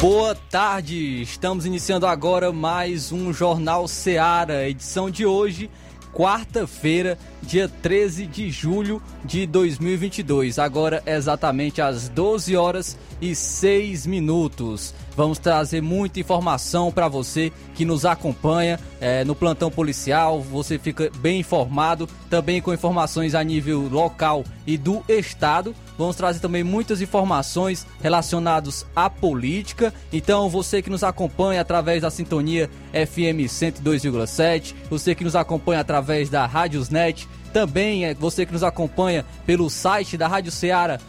Boa tarde, estamos iniciando agora mais um Jornal Seara, edição de hoje, quarta-feira, dia 13 de julho de 2022. Agora exatamente às 12 horas e 6 minutos. Vamos trazer muita informação para você que nos acompanha é, no plantão policial. Você fica bem informado, também com informações a nível local e do estado. Vamos trazer também muitas informações relacionadas à política. Então, você que nos acompanha através da sintonia FM 102,7, você que nos acompanha através da Rádiosnet, também é você que nos acompanha pelo site da Rádio Ceará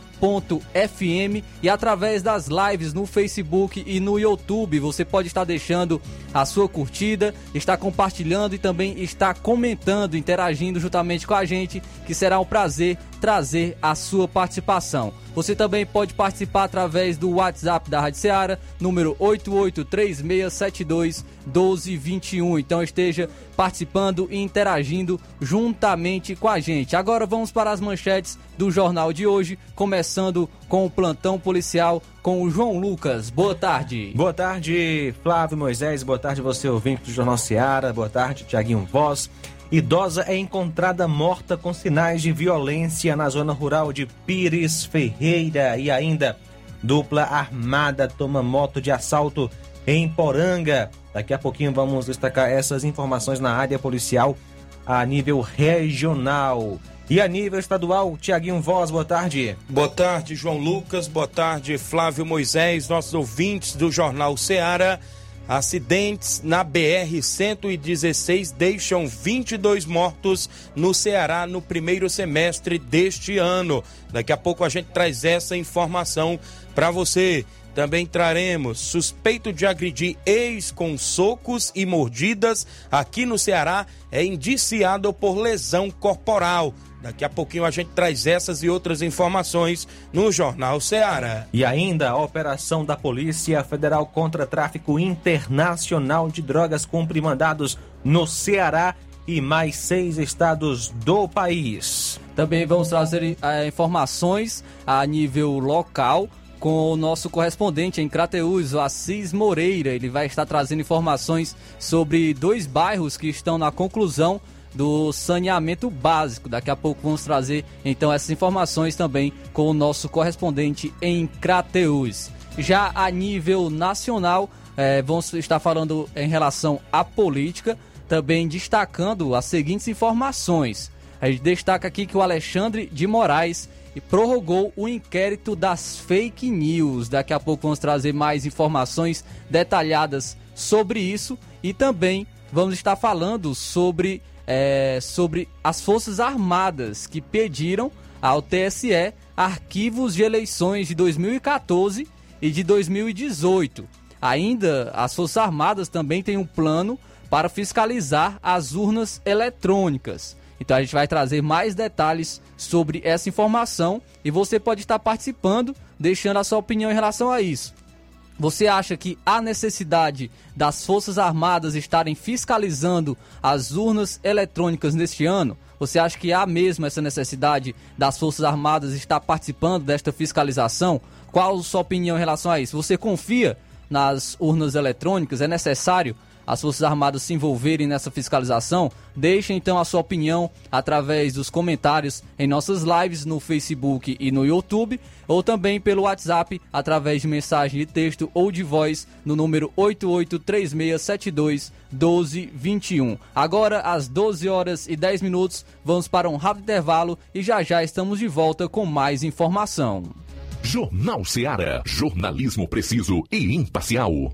FM e através das lives no Facebook e no YouTube. Você pode estar deixando a sua curtida, está compartilhando e também está comentando, interagindo juntamente com a gente, que será um prazer trazer a sua participação. Você também pode participar através do WhatsApp da Rádio Seara, número 8836721221. Então esteja participando e interagindo juntamente com a gente. Agora vamos para as manchetes do jornal de hoje, começando com o plantão policial com o João Lucas. Boa tarde. Boa tarde, Flávio Moisés. Boa tarde, você ouvinte do Jornal Seara. Boa tarde, Tiaguinho Voz. Idosa é encontrada morta com sinais de violência na zona rural de Pires Ferreira e ainda dupla armada toma moto de assalto em Poranga. Daqui a pouquinho vamos destacar essas informações na área policial a nível regional. E a nível estadual, Tiaguinho Voz, boa tarde. Boa tarde, João Lucas, boa tarde, Flávio Moisés, nossos ouvintes do Jornal Ceará. Acidentes na BR-116 deixam 22 mortos no Ceará no primeiro semestre deste ano. Daqui a pouco a gente traz essa informação para você. Também traremos suspeito de agredir ex com socos e mordidas aqui no Ceará é indiciado por lesão corporal. Daqui a pouquinho a gente traz essas e outras informações no Jornal Ceará. E ainda a operação da Polícia Federal contra tráfico internacional de drogas cumpre mandados no Ceará e mais seis estados do país. Também vamos trazer é, informações a nível local com o nosso correspondente em Crateús, o Assis Moreira. Ele vai estar trazendo informações sobre dois bairros que estão na conclusão do saneamento básico. Daqui a pouco vamos trazer então essas informações também com o nosso correspondente em Crateus. Já a nível nacional, é, vamos estar falando em relação à política, também destacando as seguintes informações. A gente destaca aqui que o Alexandre de Moraes prorrogou o inquérito das fake news. Daqui a pouco vamos trazer mais informações detalhadas sobre isso e também vamos estar falando sobre é, sobre as Forças Armadas que pediram ao TSE arquivos de eleições de 2014 e de 2018. Ainda, as Forças Armadas também têm um plano para fiscalizar as urnas eletrônicas. Então a gente vai trazer mais detalhes sobre essa informação e você pode estar participando, deixando a sua opinião em relação a isso. Você acha que há necessidade das Forças Armadas estarem fiscalizando as urnas eletrônicas neste ano? Você acha que há mesmo essa necessidade das Forças Armadas estar participando desta fiscalização? Qual a sua opinião em relação a isso? Você confia nas urnas eletrônicas? É necessário as Forças Armadas se envolverem nessa fiscalização? Deixe então a sua opinião através dos comentários em nossas lives no Facebook e no YouTube, ou também pelo WhatsApp através de mensagem de texto ou de voz no número 883672 1221. Agora, às 12 horas e 10 minutos, vamos para um rápido intervalo e já já estamos de volta com mais informação. Jornal Ceará, jornalismo preciso e imparcial.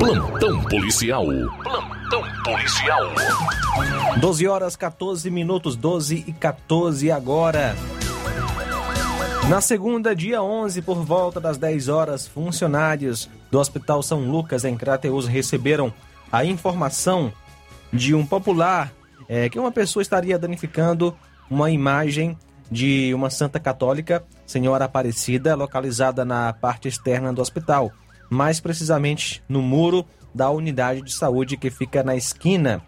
Plantão policial. Plantão policial. 12 horas 14 minutos, 12 e 14 agora. Na segunda, dia 11, por volta das 10 horas, funcionários do Hospital São Lucas, em Crateus, receberam a informação de um popular é, que uma pessoa estaria danificando uma imagem de uma santa católica, Senhora Aparecida, localizada na parte externa do hospital, mais precisamente no muro da unidade de saúde que fica na esquina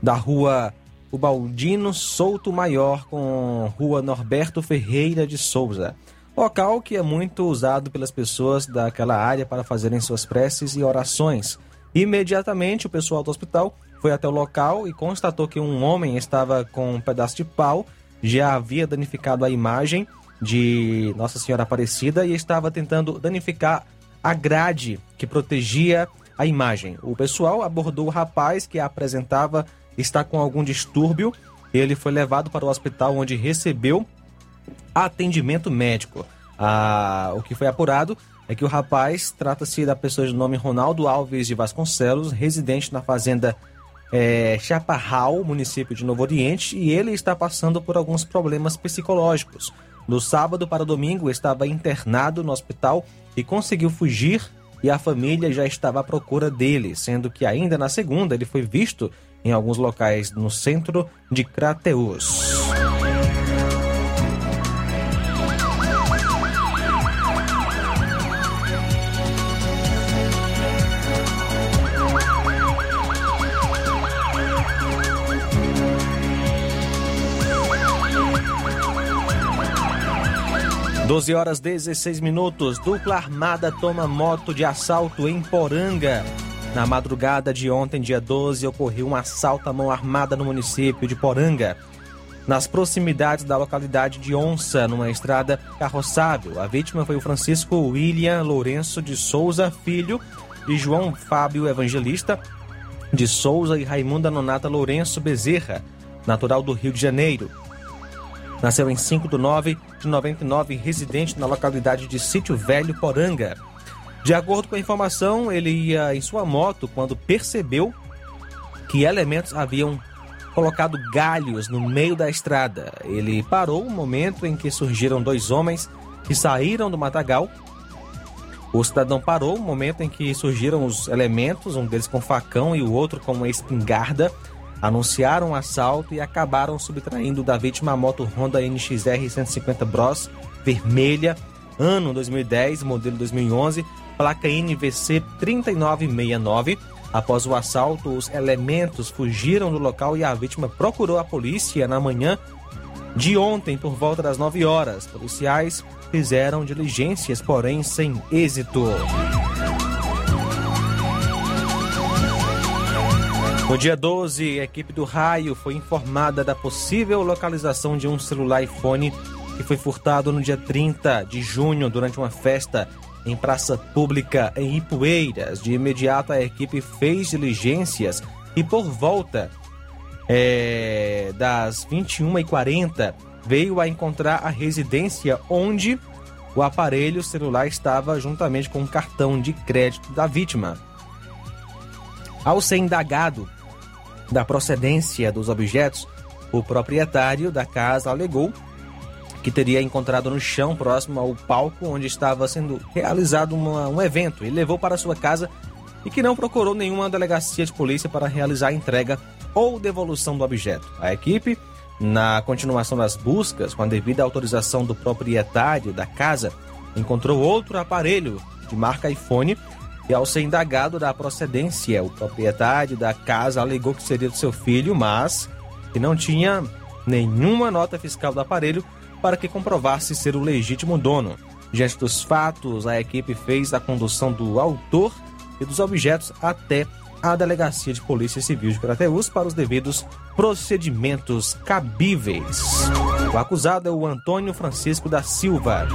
da rua Ubaldino Souto Maior com rua Norberto Ferreira de Souza. Local que é muito usado pelas pessoas daquela área para fazerem suas preces e orações. Imediatamente o pessoal do hospital foi até o local e constatou que um homem estava com um pedaço de pau, já havia danificado a imagem de Nossa Senhora Aparecida e estava tentando danificar a grade que protegia a imagem. O pessoal abordou o rapaz que a apresentava está com algum distúrbio. Ele foi levado para o hospital onde recebeu atendimento médico. Ah, o que foi apurado é que o rapaz trata-se da pessoa de nome Ronaldo Alves de Vasconcelos, residente na fazenda é, Chaparral, município de Novo Oriente, e ele está passando por alguns problemas psicológicos. No sábado para domingo estava internado no hospital e conseguiu fugir e a família já estava à procura dele, sendo que ainda na segunda ele foi visto em alguns locais no centro de Crateus. Doze horas 16 minutos. Dupla armada toma moto de assalto em Poranga. Na madrugada de ontem, dia 12, ocorreu um assalto à mão armada no município de Poranga. Nas proximidades da localidade de Onça, numa estrada carroçável. A vítima foi o Francisco William Lourenço de Souza, filho de João Fábio Evangelista de Souza e Raimunda Nonata Lourenço Bezerra, natural do Rio de Janeiro. Nasceu em 5 de 9 de 99, residente na localidade de Sítio Velho, Poranga. De acordo com a informação, ele ia em sua moto quando percebeu que elementos haviam colocado galhos no meio da estrada. Ele parou o momento em que surgiram dois homens que saíram do matagal. O cidadão parou o momento em que surgiram os elementos, um deles com facão e o outro com uma espingarda. Anunciaram um assalto e acabaram subtraindo da vítima a moto Honda NXR 150 Bros vermelha, ano 2010, modelo 2011, placa NVC 3969. Após o assalto, os elementos fugiram do local e a vítima procurou a polícia na manhã de ontem, por volta das 9 horas. Policiais fizeram diligências, porém sem êxito. No dia 12, a equipe do Raio foi informada da possível localização de um celular iPhone que foi furtado no dia 30 de junho durante uma festa em praça pública em Ipueiras. De imediato, a equipe fez diligências e, por volta é, das 21h40, veio a encontrar a residência onde o aparelho celular estava juntamente com o cartão de crédito da vítima. Ao ser indagado da procedência dos objetos, o proprietário da casa alegou que teria encontrado no chão próximo ao palco onde estava sendo realizado uma, um evento. Ele levou para sua casa e que não procurou nenhuma delegacia de polícia para realizar a entrega ou devolução do objeto. A equipe, na continuação das buscas, com a devida autorização do proprietário da casa, encontrou outro aparelho de marca iPhone e, ao ser indagado da procedência, o proprietário da casa alegou que seria do seu filho, mas que não tinha nenhuma nota fiscal do aparelho para que comprovasse ser o legítimo dono. Diante dos fatos, a equipe fez a condução do autor e dos objetos até a Delegacia de Polícia Civil de Crateús para os devidos procedimentos cabíveis. O acusado é o Antônio Francisco da Silva.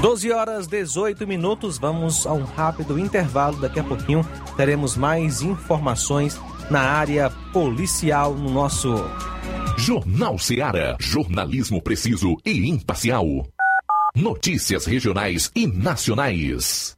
12 horas 18 minutos, vamos a um rápido intervalo. Daqui a pouquinho teremos mais informações na área policial no nosso Jornal Seara. Jornalismo preciso e imparcial. Notícias regionais e nacionais.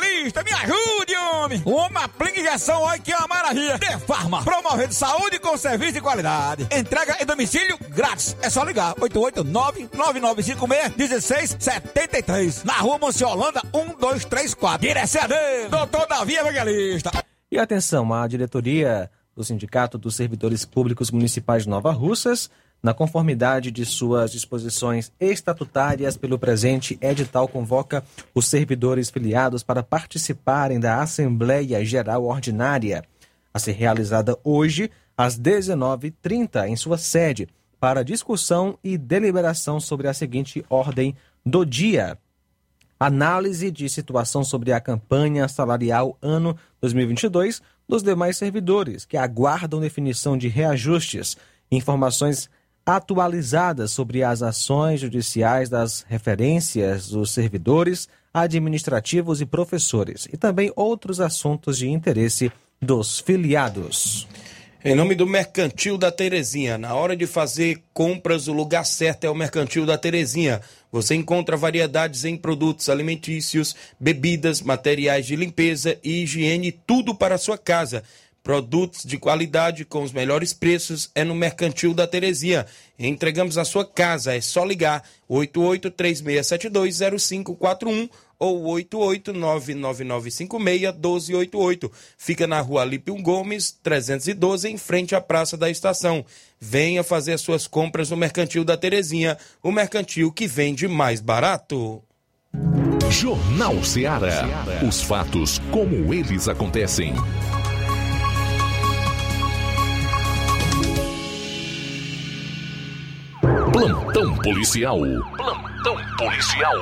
me ajude, homem. Uma aplica injeção, olha que é uma maravilha. De Farma, promovendo saúde com serviço de qualidade. Entrega em domicílio grátis. É só ligar, 889-9956-1673. Na rua Monsiolanda, 1234. Direção doutor Davi Evangelista. E atenção, a diretoria do Sindicato dos Servidores Públicos Municipais de Nova Russas, na conformidade de suas disposições estatutárias pelo presente edital, convoca os servidores filiados para participarem da Assembleia Geral Ordinária, a ser realizada hoje às 19h30 em sua sede, para discussão e deliberação sobre a seguinte ordem do dia. Análise de situação sobre a campanha salarial ano 2022 dos demais servidores, que aguardam definição de reajustes, informações atualizadas sobre as ações judiciais das referências dos servidores administrativos e professores, e também outros assuntos de interesse dos filiados. Em nome do Mercantil da Terezinha, na hora de fazer compras, o lugar certo é o Mercantil da Terezinha. Você encontra variedades em produtos alimentícios, bebidas, materiais de limpeza e higiene, tudo para a sua casa. Produtos de qualidade com os melhores preços é no Mercantil da Terezinha. Entregamos na sua casa, é só ligar 8836720541 ou 88999561288. Fica na rua Alípio Gomes, 312, em frente à Praça da Estação. Venha fazer as suas compras no Mercantil da Terezinha, o mercantil que vende mais barato. Jornal Ceará. Os fatos como eles acontecem. Plantão policial. Plantão policial.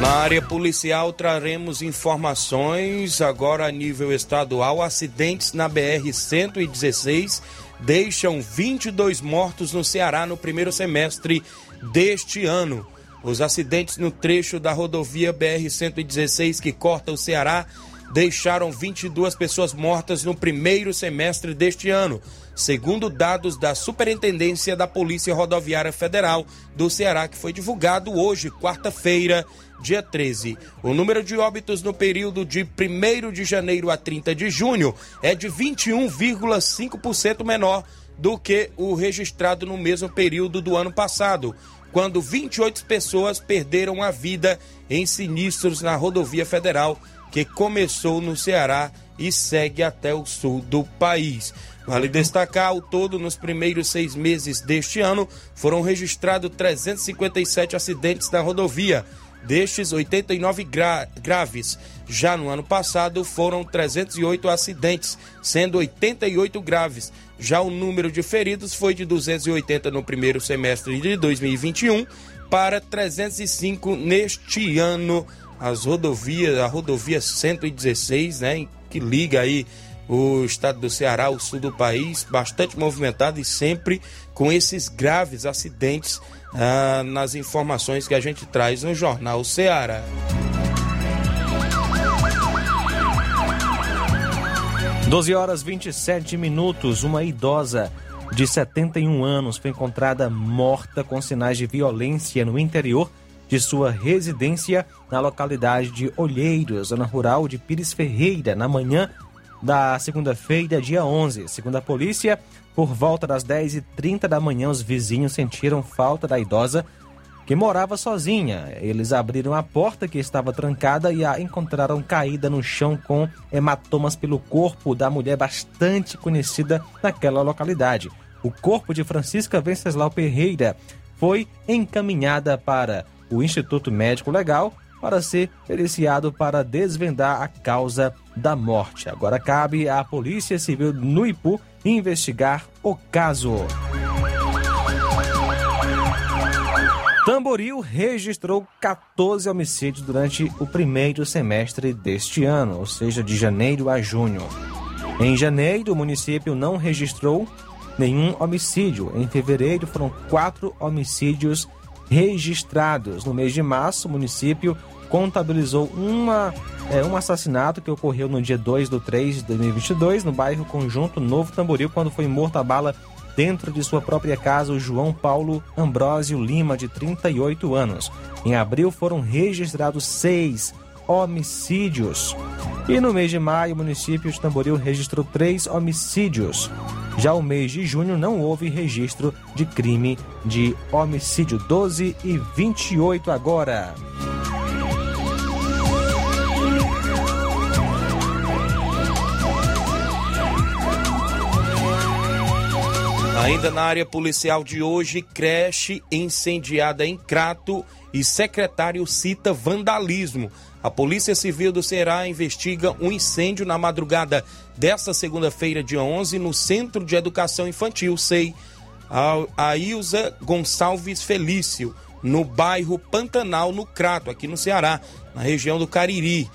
Na área policial traremos informações agora a nível estadual. Acidentes na BR-116 deixam 22 mortos no Ceará no primeiro semestre deste ano. Os acidentes no trecho da rodovia BR-116 que corta o Ceará deixaram 22 pessoas mortas no primeiro semestre deste ano, segundo dados da Superintendência da Polícia Rodoviária Federal do Ceará, que foi divulgado hoje, quarta-feira, dia 13. O número de óbitos no período de 1 de janeiro a 30 de junho é de 21,5% menor do que o registrado no mesmo período do ano passado, quando 28 pessoas perderam a vida em sinistros na rodovia federal que começou no Ceará e segue até o sul do país. Vale destacar, ao todo, nos primeiros seis meses deste ano, foram registrados 357 acidentes na rodovia, destes 89 gra graves. Já no ano passado foram 308 acidentes, sendo 88 graves. Já o número de feridos foi de 280 no primeiro semestre de 2021 para 305 neste ano. As rodovias, a rodovia 116, né, que liga aí o estado do Ceará ao sul do país, bastante movimentado e sempre com esses graves acidentes ah, nas informações que a gente traz no Jornal Ceará. Doze horas 27 minutos, uma idosa de 71 anos foi encontrada morta com sinais de violência no interior de sua residência na localidade de Olheiros, zona rural de Pires Ferreira, na manhã da segunda-feira, dia 11. Segundo a polícia, por volta das 10h30 da manhã, os vizinhos sentiram falta da idosa que morava sozinha. Eles abriram a porta que estava trancada e a encontraram caída no chão com hematomas pelo corpo da mulher bastante conhecida naquela localidade. O corpo de Francisca Venceslau Ferreira foi encaminhada para o Instituto Médico Legal para ser periciado para desvendar a causa da morte. Agora cabe à Polícia Civil no Ipu investigar o caso. Tamboril registrou 14 homicídios durante o primeiro semestre deste ano, ou seja, de janeiro a junho. Em janeiro, o município não registrou nenhum homicídio. Em fevereiro, foram quatro homicídios registrados. No mês de março, o município contabilizou uma, é, um assassinato que ocorreu no dia 2 do 3 de 2022, no bairro Conjunto Novo Tamboril, quando foi morto a bala dentro de sua própria casa o João Paulo Ambrósio Lima, de 38 anos. Em abril foram registrados seis homicídios. E no mês de maio, o município de Tamboril registrou três homicídios. Já o mês de junho não houve registro de crime de homicídio. 12 e 28 agora. Ainda na área policial de hoje, creche incendiada em Crato e secretário cita vandalismo. A Polícia Civil do Ceará investiga um incêndio na madrugada desta segunda-feira, dia 11, no Centro de Educação Infantil, SEI, a Ilza Gonçalves Felício, no bairro Pantanal, no Crato, aqui no Ceará, na região do Cariri.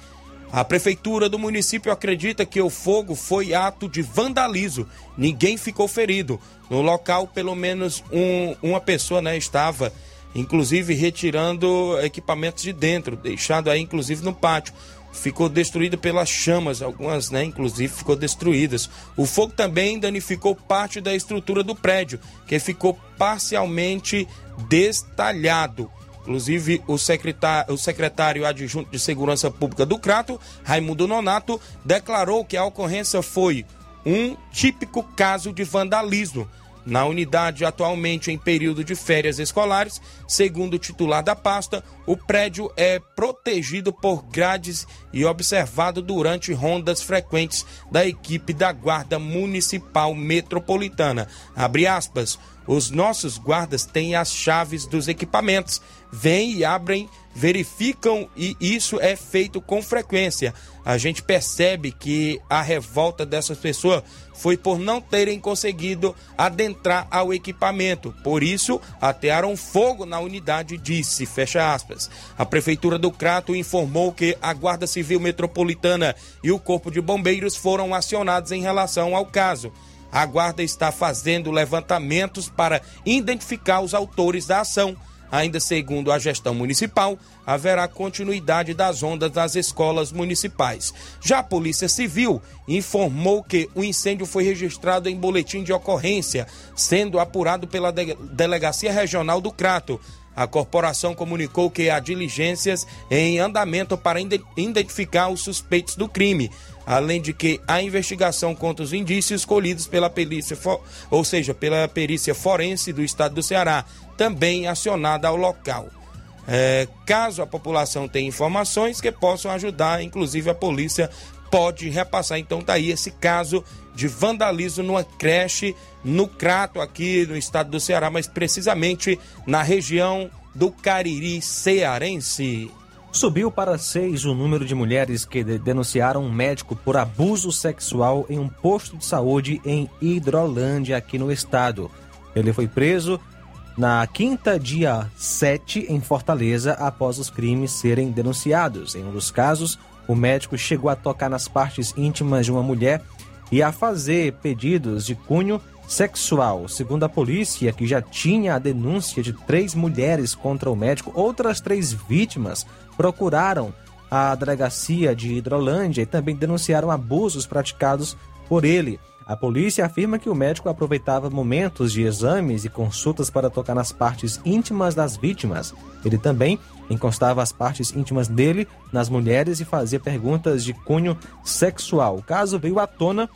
A prefeitura do município acredita que o fogo foi ato de vandalismo. Ninguém ficou ferido. No local, pelo menos um, uma pessoa né, estava, inclusive, retirando equipamentos de dentro, deixado aí, inclusive, no pátio. Ficou destruída pelas chamas, algumas, né, inclusive, ficou destruídas. O fogo também danificou parte da estrutura do prédio, que ficou parcialmente destalhado. Inclusive, o secretário, o secretário adjunto de Segurança Pública do Crato, Raimundo Nonato, declarou que a ocorrência foi um típico caso de vandalismo. Na unidade, atualmente em período de férias escolares, segundo o titular da pasta, o prédio é protegido por grades e observado durante rondas frequentes da equipe da Guarda Municipal Metropolitana. Abre aspas. os nossos guardas têm as chaves dos equipamentos, vêm e abrem, verificam e isso é feito com frequência. A gente percebe que a revolta dessas pessoas foi por não terem conseguido adentrar ao equipamento. Por isso, atearam fogo na unidade, disse, fecha aspas. A Prefeitura do Crato informou que a Guarda Civil Metropolitana e o Corpo de Bombeiros foram acionados em relação ao caso. A Guarda está fazendo levantamentos para identificar os autores da ação. Ainda segundo a gestão municipal, haverá continuidade das ondas das escolas municipais. Já a Polícia Civil informou que o incêndio foi registrado em boletim de ocorrência, sendo apurado pela De Delegacia Regional do Crato. A corporação comunicou que há diligências em andamento para identificar os suspeitos do crime, além de que a investigação contra os indícios colhidos pela perícia, ou seja, pela perícia forense do estado do Ceará, também acionada ao local. É, caso a população tenha informações que possam ajudar, inclusive a polícia pode repassar. Então tá aí esse caso de vandalismo numa creche no Crato, aqui no estado do Ceará, mas precisamente na região do Cariri cearense. Subiu para seis o número de mulheres que denunciaram um médico por abuso sexual em um posto de saúde em Hidrolândia, aqui no estado. Ele foi preso na quinta, dia 7, em Fortaleza, após os crimes serem denunciados. Em um dos casos, o médico chegou a tocar nas partes íntimas de uma mulher e a fazer pedidos de cunho sexual. Segundo a polícia, que já tinha a denúncia de três mulheres contra o médico, outras três vítimas procuraram a delegacia de Hidrolândia e também denunciaram abusos praticados por ele. A polícia afirma que o médico aproveitava momentos de exames e consultas para tocar nas partes íntimas das vítimas. Ele também encostava as partes íntimas dele nas mulheres e fazia perguntas de cunho sexual. O caso veio à tona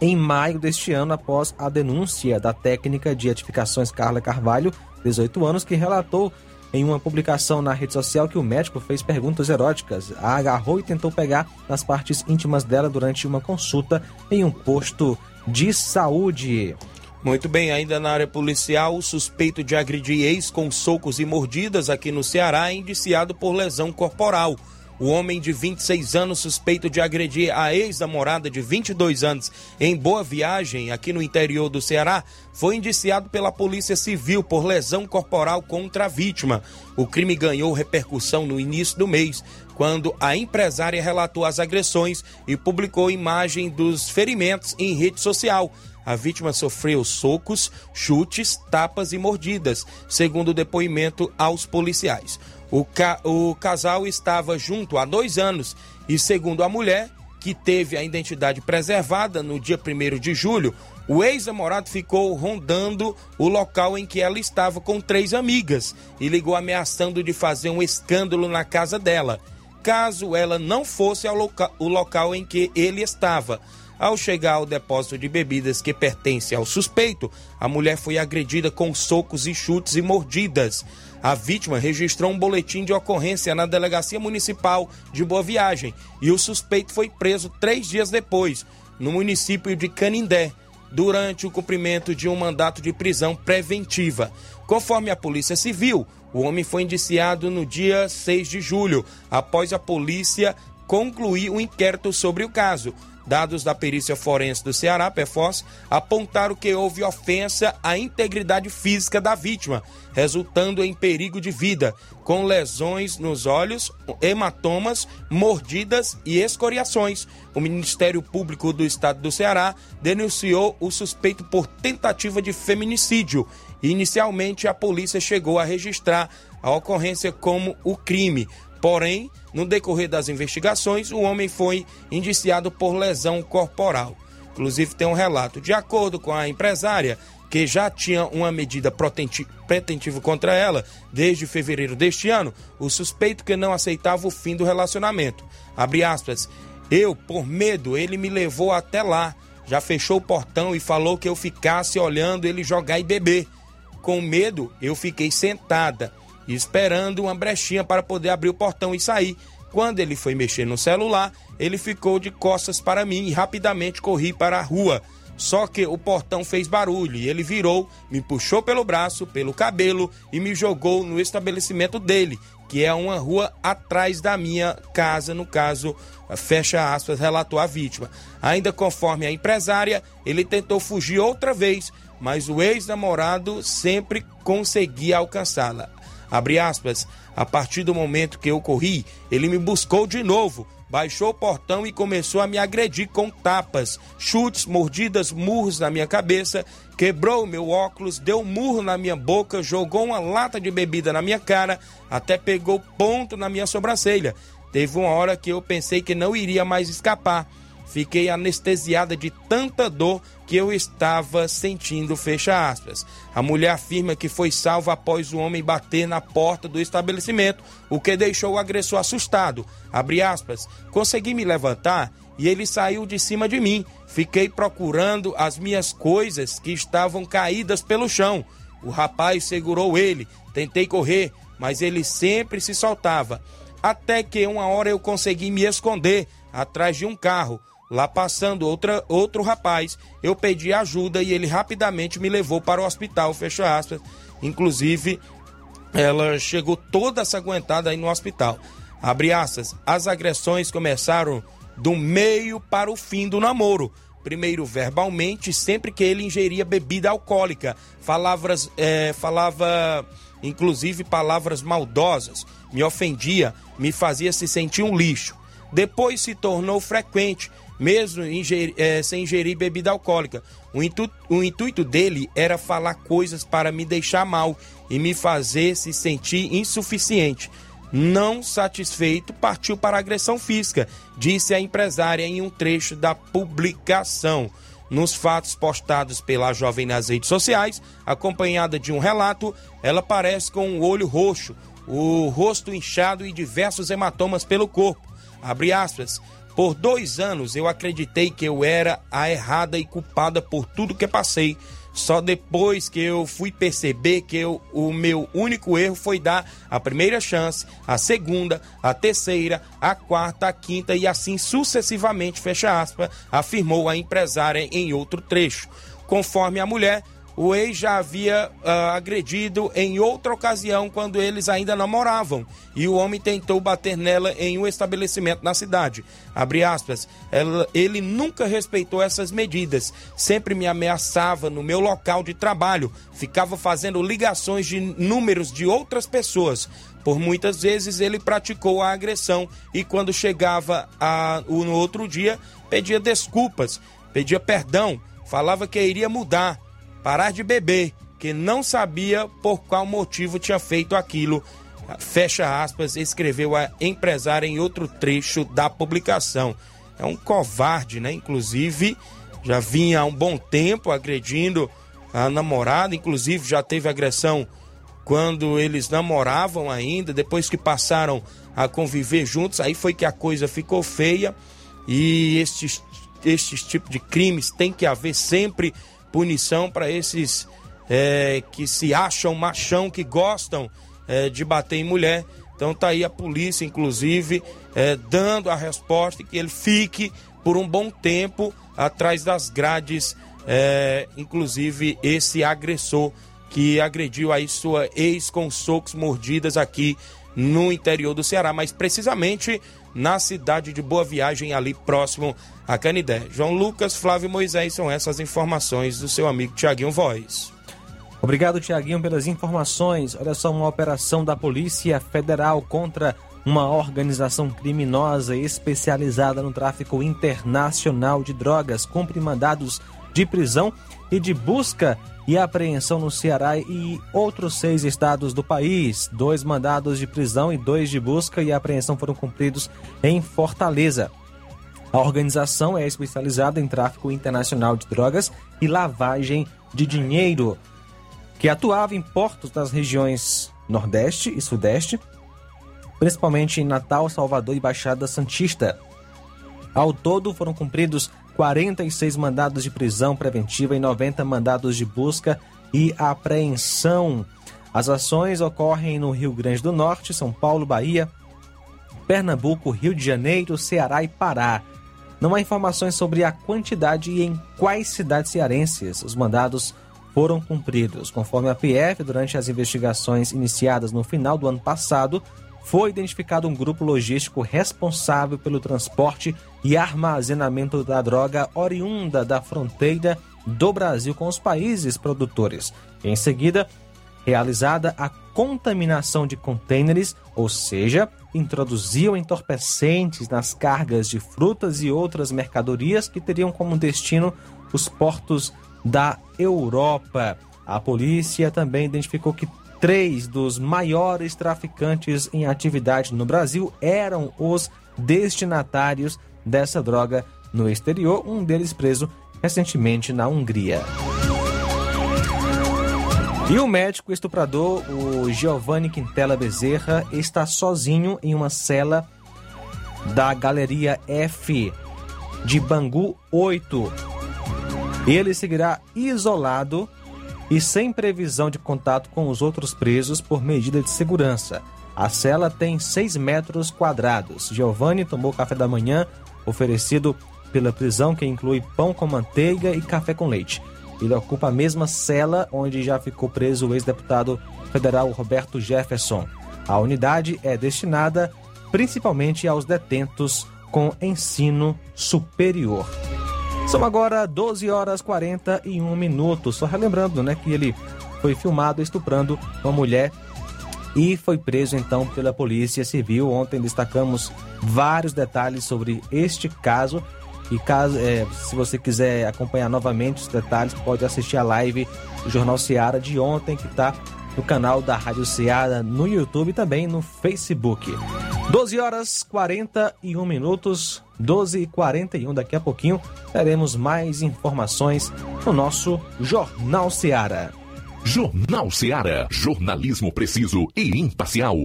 em maio deste ano após a denúncia da técnica de edificações Carla Carvalho, 18 anos, que relatou em uma publicação na rede social que o médico fez perguntas eróticas, a agarrou e tentou pegar nas partes íntimas dela durante uma consulta em um posto de saúde. Muito bem, ainda na área policial, o suspeito de agredir ex com socos e mordidas aqui no Ceará é indiciado por lesão corporal. O homem de 26 anos, suspeito de agredir a ex-namorada de 22 anos em Boa Viagem, aqui no interior do Ceará, foi indiciado pela Polícia Civil por lesão corporal contra a vítima. O crime ganhou repercussão no início do mês, quando a empresária relatou as agressões e publicou imagem dos ferimentos em rede social. A vítima sofreu socos, chutes, tapas e mordidas, segundo o depoimento aos policiais. O, ca o casal estava junto há dois anos e, segundo a mulher, que teve a identidade preservada no dia 1 de julho, o ex-namorado ficou rondando o local em que ela estava com três amigas e ligou ameaçando de fazer um escândalo na casa dela, caso ela não fosse ao loca o local em que ele estava. Ao chegar ao depósito de bebidas que pertence ao suspeito, a mulher foi agredida com socos e chutes e mordidas. A vítima registrou um boletim de ocorrência na Delegacia Municipal de Boa Viagem e o suspeito foi preso três dias depois, no município de Canindé, durante o cumprimento de um mandato de prisão preventiva. Conforme a Polícia Civil, o homem foi indiciado no dia 6 de julho, após a polícia concluir o um inquérito sobre o caso. Dados da perícia forense do Ceará, PEFOS, apontaram que houve ofensa à integridade física da vítima, resultando em perigo de vida, com lesões nos olhos, hematomas, mordidas e escoriações. O Ministério Público do Estado do Ceará denunciou o suspeito por tentativa de feminicídio. Inicialmente, a polícia chegou a registrar a ocorrência como o crime, Porém, no decorrer das investigações, o homem foi indiciado por lesão corporal. Inclusive, tem um relato. De acordo com a empresária, que já tinha uma medida pretentiva contra ela desde fevereiro deste ano, o suspeito que não aceitava o fim do relacionamento. Abre aspas. Eu, por medo, ele me levou até lá, já fechou o portão e falou que eu ficasse olhando ele jogar e beber. Com medo, eu fiquei sentada esperando uma brechinha para poder abrir o portão e sair. Quando ele foi mexer no celular, ele ficou de costas para mim e rapidamente corri para a rua. Só que o portão fez barulho e ele virou, me puxou pelo braço, pelo cabelo e me jogou no estabelecimento dele, que é uma rua atrás da minha casa, no caso, fecha aspas, relatou a vítima. Ainda conforme a empresária, ele tentou fugir outra vez, mas o ex-namorado sempre conseguia alcançá-la. Abre aspas, a partir do momento que eu corri, ele me buscou de novo, baixou o portão e começou a me agredir com tapas, chutes, mordidas, murros na minha cabeça, quebrou meu óculos, deu um murro na minha boca, jogou uma lata de bebida na minha cara, até pegou ponto na minha sobrancelha. Teve uma hora que eu pensei que não iria mais escapar. Fiquei anestesiada de tanta dor que eu estava sentindo, fecha aspas. A mulher afirma que foi salva após o homem bater na porta do estabelecimento, o que deixou o agressor assustado. Abre aspas. Consegui me levantar e ele saiu de cima de mim. Fiquei procurando as minhas coisas que estavam caídas pelo chão. O rapaz segurou ele. Tentei correr, mas ele sempre se soltava. Até que uma hora eu consegui me esconder atrás de um carro. Lá passando outra, outro rapaz, eu pedi ajuda e ele rapidamente me levou para o hospital, fecha aspas. Inclusive, ela chegou toda aguentada aí no hospital. Abre aspas, as agressões começaram do meio para o fim do namoro. Primeiro verbalmente, sempre que ele ingeria bebida alcoólica. Palavras, é, falava, inclusive, palavras maldosas. Me ofendia, me fazia se sentir um lixo. Depois se tornou frequente mesmo ingerir, é, sem ingerir bebida alcoólica. O, intu, o intuito dele era falar coisas para me deixar mal e me fazer se sentir insuficiente. Não satisfeito, partiu para agressão física, disse a empresária em um trecho da publicação. Nos fatos postados pela jovem nas redes sociais, acompanhada de um relato, ela parece com um olho roxo, o rosto inchado e diversos hematomas pelo corpo. Abre aspas. Por dois anos eu acreditei que eu era a errada e culpada por tudo que passei. Só depois que eu fui perceber que eu, o meu único erro foi dar a primeira chance, a segunda, a terceira, a quarta, a quinta e assim sucessivamente, fecha aspas, afirmou a empresária em outro trecho. Conforme a mulher, o ex já havia uh, agredido em outra ocasião quando eles ainda namoravam e o homem tentou bater nela em um estabelecimento na cidade. Abre aspas. Ela, ele nunca respeitou essas medidas, sempre me ameaçava no meu local de trabalho, ficava fazendo ligações de números de outras pessoas. Por muitas vezes ele praticou a agressão e quando chegava a, no outro dia pedia desculpas, pedia perdão, falava que iria mudar parar de beber, que não sabia por qual motivo tinha feito aquilo. Fecha aspas, escreveu a empresária em outro trecho da publicação. É um covarde, né? Inclusive, já vinha há um bom tempo agredindo a namorada, inclusive já teve agressão quando eles namoravam ainda, depois que passaram a conviver juntos, aí foi que a coisa ficou feia e estes, estes tipos de crimes tem que haver sempre punição para esses é, que se acham machão, que gostam é, de bater em mulher. Então tá aí a polícia, inclusive, é, dando a resposta que ele fique por um bom tempo atrás das grades, é, inclusive esse agressor que agrediu aí sua ex com socos mordidas aqui no interior do Ceará, mas precisamente na cidade de Boa Viagem, ali próximo a Canidé. João Lucas, Flávio Moisés, são essas informações do seu amigo Tiaguinho Voz. Obrigado, Tiaguinho, pelas informações. Olha só, uma operação da Polícia Federal contra uma organização criminosa especializada no tráfico internacional de drogas cumpre mandados de prisão e de busca e apreensão no Ceará e outros seis estados do país. Dois mandados de prisão e dois de busca e apreensão foram cumpridos em Fortaleza. A organização é especializada em tráfico internacional de drogas e lavagem de dinheiro, que atuava em portos das regiões Nordeste e Sudeste, principalmente em Natal, Salvador e Baixada Santista. Ao todo, foram cumpridos 46 mandados de prisão preventiva e 90 mandados de busca e apreensão. As ações ocorrem no Rio Grande do Norte, São Paulo, Bahia, Pernambuco, Rio de Janeiro, Ceará e Pará. Não há informações sobre a quantidade e em quais cidades cearenses os mandados foram cumpridos. Conforme a PF, durante as investigações iniciadas no final do ano passado, foi identificado um grupo logístico responsável pelo transporte e armazenamento da droga oriunda da fronteira do Brasil com os países produtores. Em seguida, realizada a contaminação de contêineres, ou seja, introduziam entorpecentes nas cargas de frutas e outras mercadorias que teriam como destino os portos da Europa. A polícia também identificou que três dos maiores traficantes em atividade no Brasil eram os destinatários dessa droga no exterior, um deles preso recentemente na Hungria. E o médico estuprador, o Giovanni Quintela Bezerra, está sozinho em uma cela da Galeria F de Bangu 8. Ele seguirá isolado e sem previsão de contato com os outros presos por medida de segurança. A cela tem 6 metros quadrados. Giovanni tomou café da manhã oferecido pela prisão, que inclui pão com manteiga e café com leite. Ele ocupa a mesma cela onde já ficou preso o ex-deputado federal Roberto Jefferson. A unidade é destinada principalmente aos detentos com ensino superior. São agora 12 horas 41 minutos. Só relembrando, né, que ele foi filmado estuprando uma mulher e foi preso então pela Polícia Civil. Ontem destacamos vários detalhes sobre este caso. E caso, é, se você quiser acompanhar novamente os detalhes, pode assistir a live do Jornal Seara de ontem, que está no canal da Rádio Seara no YouTube e também no Facebook. 12 horas 41 minutos, 12 e 41 daqui a pouquinho teremos mais informações no nosso Jornal Seara. Jornal Seara. Jornalismo preciso e imparcial.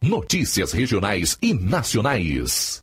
Notícias regionais e nacionais.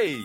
Hey!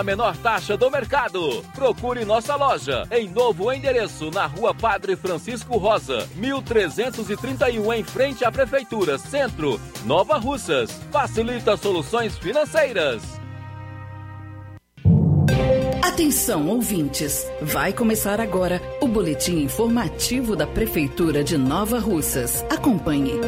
menor taxa do mercado. Procure nossa loja em novo endereço na Rua Padre Francisco Rosa, 1331 em frente à Prefeitura Centro, Nova Russas. Facilita soluções financeiras. Atenção, ouvintes! Vai começar agora o boletim informativo da Prefeitura de Nova Russas. Acompanhe.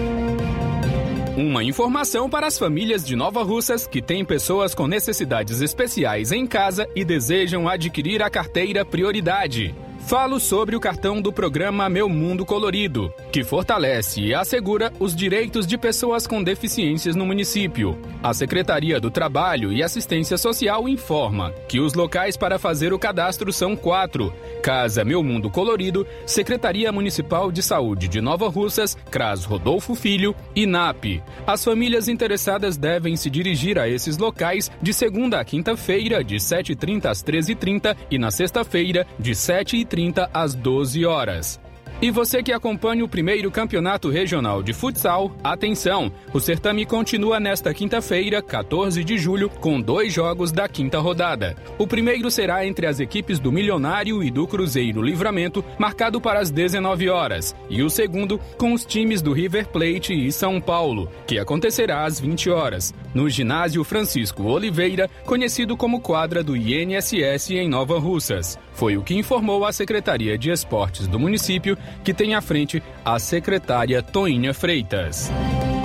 Uma informação para as famílias de Nova Russas que têm pessoas com necessidades especiais em casa e desejam adquirir a carteira Prioridade. Falo sobre o cartão do programa Meu Mundo Colorido, que fortalece e assegura os direitos de pessoas com deficiências no município. A Secretaria do Trabalho e Assistência Social informa que os locais para fazer o cadastro são quatro: Casa Meu Mundo Colorido, Secretaria Municipal de Saúde de Nova Russas, CRAS Rodolfo Filho e NAP. As famílias interessadas devem se dirigir a esses locais de segunda a quinta-feira, de 7h30 às 13h30 e na sexta-feira, de 7h30 às 12 horas. E você que acompanha o primeiro campeonato regional de futsal, atenção! O certame continua nesta quinta-feira, 14 de julho, com dois jogos da quinta rodada. O primeiro será entre as equipes do Milionário e do Cruzeiro Livramento, marcado para as 19 horas, e o segundo com os times do River Plate e São Paulo, que acontecerá às 20 horas, no ginásio Francisco Oliveira, conhecido como quadra do INSS em Nova Russas. Foi o que informou a Secretaria de Esportes do município, que tem à frente a secretária Toinha Freitas.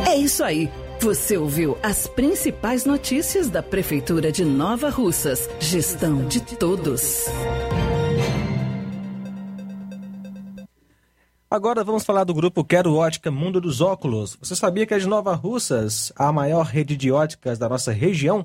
É isso aí. Você ouviu as principais notícias da Prefeitura de Nova Russas. Gestão de todos. Agora vamos falar do grupo Quero Ótica Mundo dos Óculos. Você sabia que de Nova Russas, a maior rede de óticas da nossa região?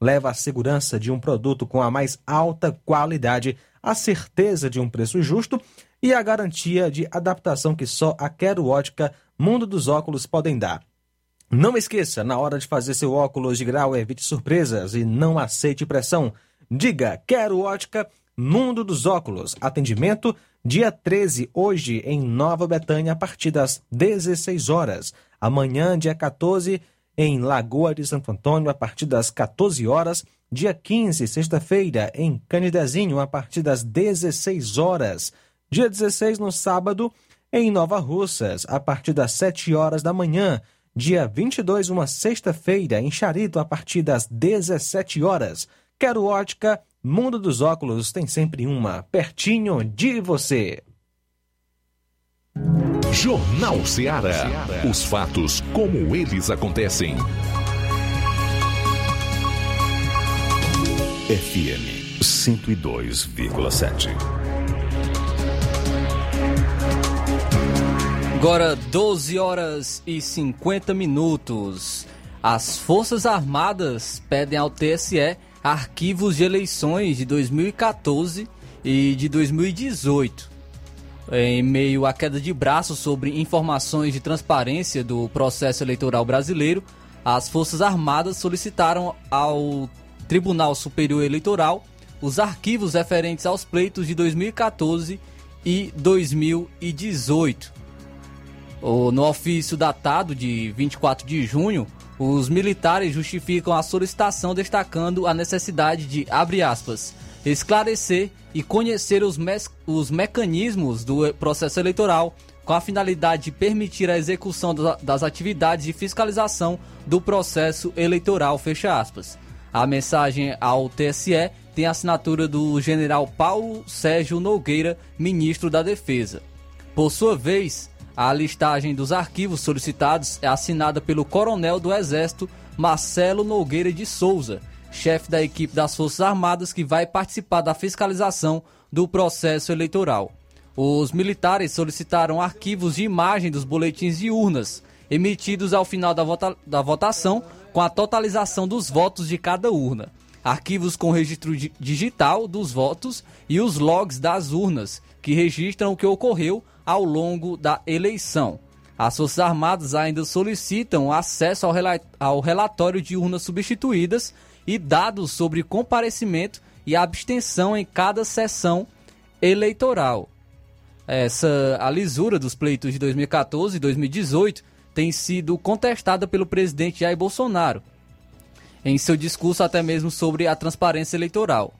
Leva a segurança de um produto com a mais alta qualidade, a certeza de um preço justo e a garantia de adaptação que só a Quero Ótica Mundo dos Óculos podem dar. Não esqueça, na hora de fazer seu óculos de grau, evite surpresas e não aceite pressão. Diga Quero Ótica Mundo dos Óculos. Atendimento dia 13, hoje, em Nova Betânia, a partir das 16 horas. Amanhã, dia 14, em Lagoa de Santo Antônio, a partir das 14 horas. Dia 15, sexta-feira, em Canidezinho, a partir das 16 horas. Dia 16, no sábado, em Nova Russas, a partir das 7 horas da manhã. Dia 22, uma sexta-feira, em Charito, a partir das 17 horas. Quero ótica, Mundo dos Óculos tem sempre uma pertinho de você. Jornal Ceará. Os fatos como eles acontecem. FM 102,7. Agora 12 horas e 50 minutos. As Forças Armadas pedem ao TSE arquivos de eleições de 2014 e de 2018. Em meio à queda de braço sobre informações de transparência do processo eleitoral brasileiro, as Forças Armadas solicitaram ao Tribunal Superior Eleitoral os arquivos referentes aos pleitos de 2014 e 2018. No ofício datado de 24 de junho, os militares justificam a solicitação destacando a necessidade de, abre aspas, esclarecer e conhecer os, me os mecanismos do processo eleitoral com a finalidade de permitir a execução das atividades de fiscalização do processo eleitoral, fecha aspas. A mensagem ao TSE tem assinatura do general Paulo Sérgio Nogueira, ministro da Defesa. Por sua vez, a listagem dos arquivos solicitados é assinada pelo coronel do Exército Marcelo Nogueira de Souza, chefe da equipe das Forças Armadas que vai participar da fiscalização do processo eleitoral. Os militares solicitaram arquivos de imagem dos boletins de urnas emitidos ao final da, vota da votação com a totalização dos votos de cada urna, arquivos com registro digital dos votos e os logs das urnas, que registram o que ocorreu ao longo da eleição. As Forças Armadas ainda solicitam acesso ao, rela ao relatório de urnas substituídas e dados sobre comparecimento e abstenção em cada sessão eleitoral. Essa a lisura dos pleitos de 2014 e 2018 tem sido contestada pelo presidente Jair Bolsonaro, em seu discurso até mesmo sobre a transparência eleitoral.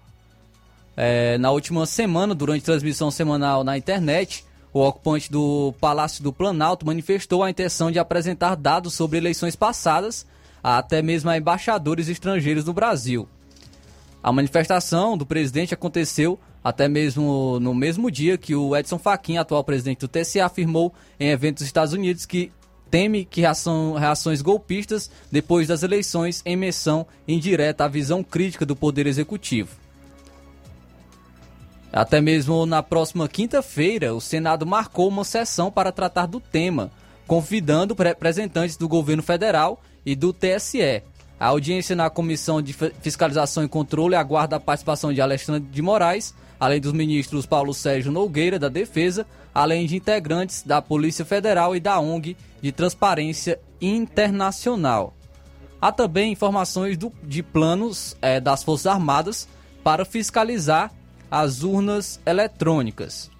É, na última semana, durante transmissão semanal na internet, o ocupante do Palácio do Planalto manifestou a intenção de apresentar dados sobre eleições passadas, até mesmo a embaixadores estrangeiros no Brasil. A manifestação do presidente aconteceu até mesmo no mesmo dia que o Edson Fachin, atual presidente do TSE, afirmou em eventos dos Estados Unidos que teme que reação, reações golpistas depois das eleições em menção indireta à visão crítica do Poder Executivo. Até mesmo na próxima quinta-feira, o Senado marcou uma sessão para tratar do tema, convidando representantes do governo federal e do TSE. A audiência na Comissão de Fiscalização e Controle aguarda a participação de Alexandre de Moraes, além dos ministros Paulo Sérgio Nogueira, da Defesa, além de integrantes da Polícia Federal e da ONG de Transparência Internacional. Há também informações do, de planos é, das Forças Armadas para fiscalizar as urnas eletrônicas.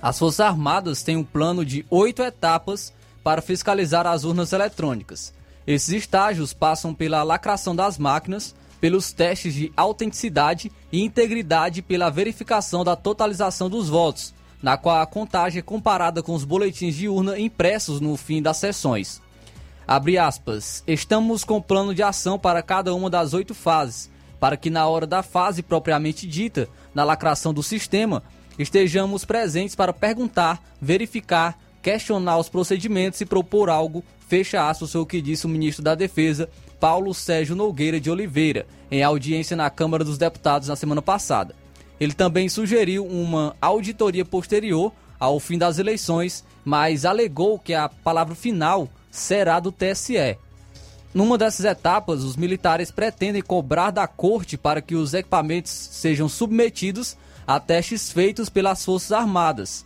As Forças Armadas têm um plano de oito etapas para fiscalizar as urnas eletrônicas. Esses estágios passam pela lacração das máquinas, pelos testes de autenticidade e integridade pela verificação da totalização dos votos, na qual a contagem é comparada com os boletins de urna impressos no fim das sessões. Abre aspas. Estamos com plano de ação para cada uma das oito fases, para que na hora da fase propriamente dita, na lacração do sistema, estejamos presentes para perguntar, verificar, questionar os procedimentos e propor algo, fecha aspas, o que disse o ministro da Defesa, Paulo Sérgio Nogueira de Oliveira, em audiência na Câmara dos Deputados na semana passada. Ele também sugeriu uma auditoria posterior ao fim das eleições, mas alegou que a palavra final será do TSE. Numa dessas etapas, os militares pretendem cobrar da corte para que os equipamentos sejam submetidos a testes feitos pelas Forças Armadas.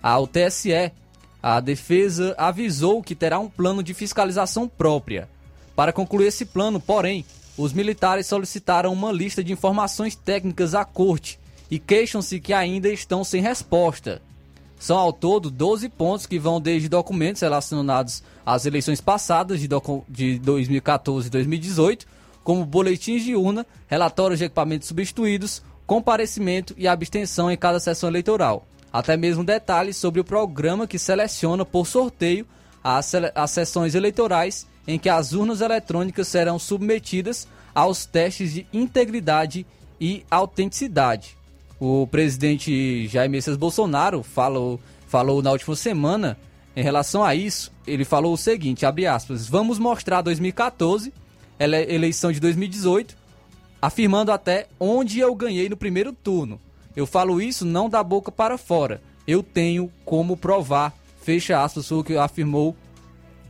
Ao TSE, a defesa avisou que terá um plano de fiscalização própria. Para concluir esse plano, porém, os militares solicitaram uma lista de informações técnicas à corte e queixam-se que ainda estão sem resposta. São ao todo 12 pontos que vão desde documentos relacionados às eleições passadas de, de 2014 e 2018, como boletins de urna, relatórios de equipamentos substituídos, comparecimento e abstenção em cada sessão eleitoral. Até mesmo detalhes sobre o programa que seleciona por sorteio as, as sessões eleitorais em que as urnas eletrônicas serão submetidas aos testes de integridade e autenticidade. O presidente Jair Messias Bolsonaro falou, falou na última semana em relação a isso. Ele falou o seguinte: abre aspas, vamos mostrar 2014, eleição de 2018, afirmando até onde eu ganhei no primeiro turno. Eu falo isso não da boca para fora. Eu tenho como provar. Fecha aspas, o que afirmou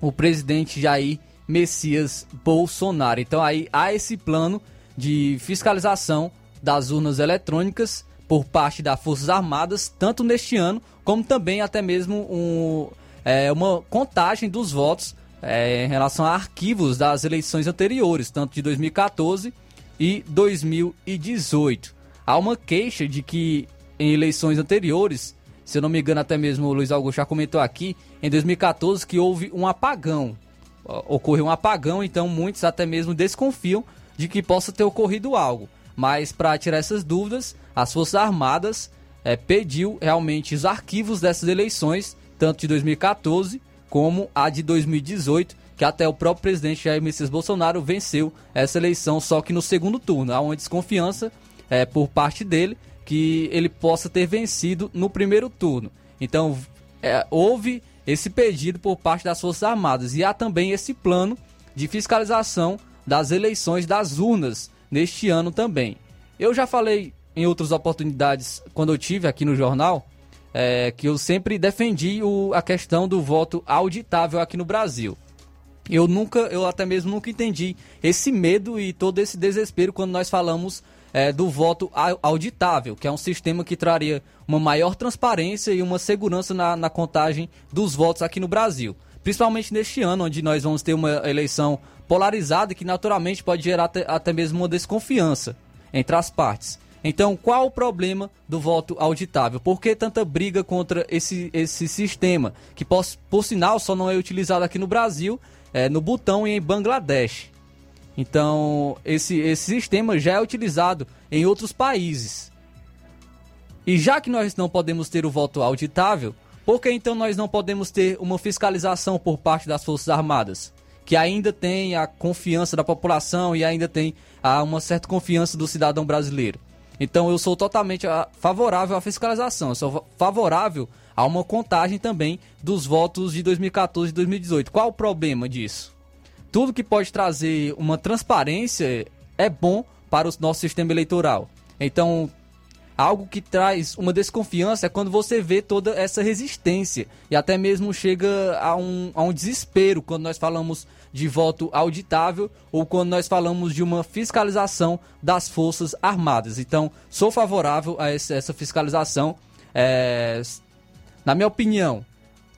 o presidente Jair Messias Bolsonaro. Então aí há esse plano de fiscalização das urnas eletrônicas por parte das Forças Armadas, tanto neste ano, como também até mesmo um, é, uma contagem dos votos é, em relação a arquivos das eleições anteriores, tanto de 2014 e 2018. Há uma queixa de que em eleições anteriores, se eu não me engano, até mesmo o Luiz Augusto já comentou aqui, em 2014 que houve um apagão. Ocorreu um apagão, então muitos até mesmo desconfiam de que possa ter ocorrido algo. Mas para tirar essas dúvidas, as Forças Armadas é, pediu realmente os arquivos dessas eleições, tanto de 2014 como a de 2018, que até o próprio presidente Jair Messias Bolsonaro venceu essa eleição, só que no segundo turno. Há uma desconfiança é, por parte dele que ele possa ter vencido no primeiro turno. Então, é, houve esse pedido por parte das Forças Armadas e há também esse plano de fiscalização das eleições das urnas neste ano também. Eu já falei em outras oportunidades, quando eu tive aqui no jornal, é, que eu sempre defendi o, a questão do voto auditável aqui no Brasil. Eu nunca, eu até mesmo nunca entendi esse medo e todo esse desespero quando nós falamos é, do voto auditável, que é um sistema que traria uma maior transparência e uma segurança na, na contagem dos votos aqui no Brasil. Principalmente neste ano, onde nós vamos ter uma eleição polarizada que naturalmente pode gerar até, até mesmo uma desconfiança entre as partes. Então, qual o problema do voto auditável? Por que tanta briga contra esse, esse sistema? Que, por, por sinal, só não é utilizado aqui no Brasil, é, no Butão e em Bangladesh. Então, esse, esse sistema já é utilizado em outros países. E já que nós não podemos ter o voto auditável, por que então nós não podemos ter uma fiscalização por parte das Forças Armadas? Que ainda tem a confiança da população e ainda tem a, uma certa confiança do cidadão brasileiro. Então eu sou totalmente ah, favorável à fiscalização, eu sou favorável a uma contagem também dos votos de 2014 e 2018. Qual o problema disso? Tudo que pode trazer uma transparência é bom para o nosso sistema eleitoral. Então, algo que traz uma desconfiança é quando você vê toda essa resistência e até mesmo chega a um, a um desespero quando nós falamos de voto auditável ou quando nós falamos de uma fiscalização das Forças Armadas. Então, sou favorável a essa fiscalização. É, na minha opinião,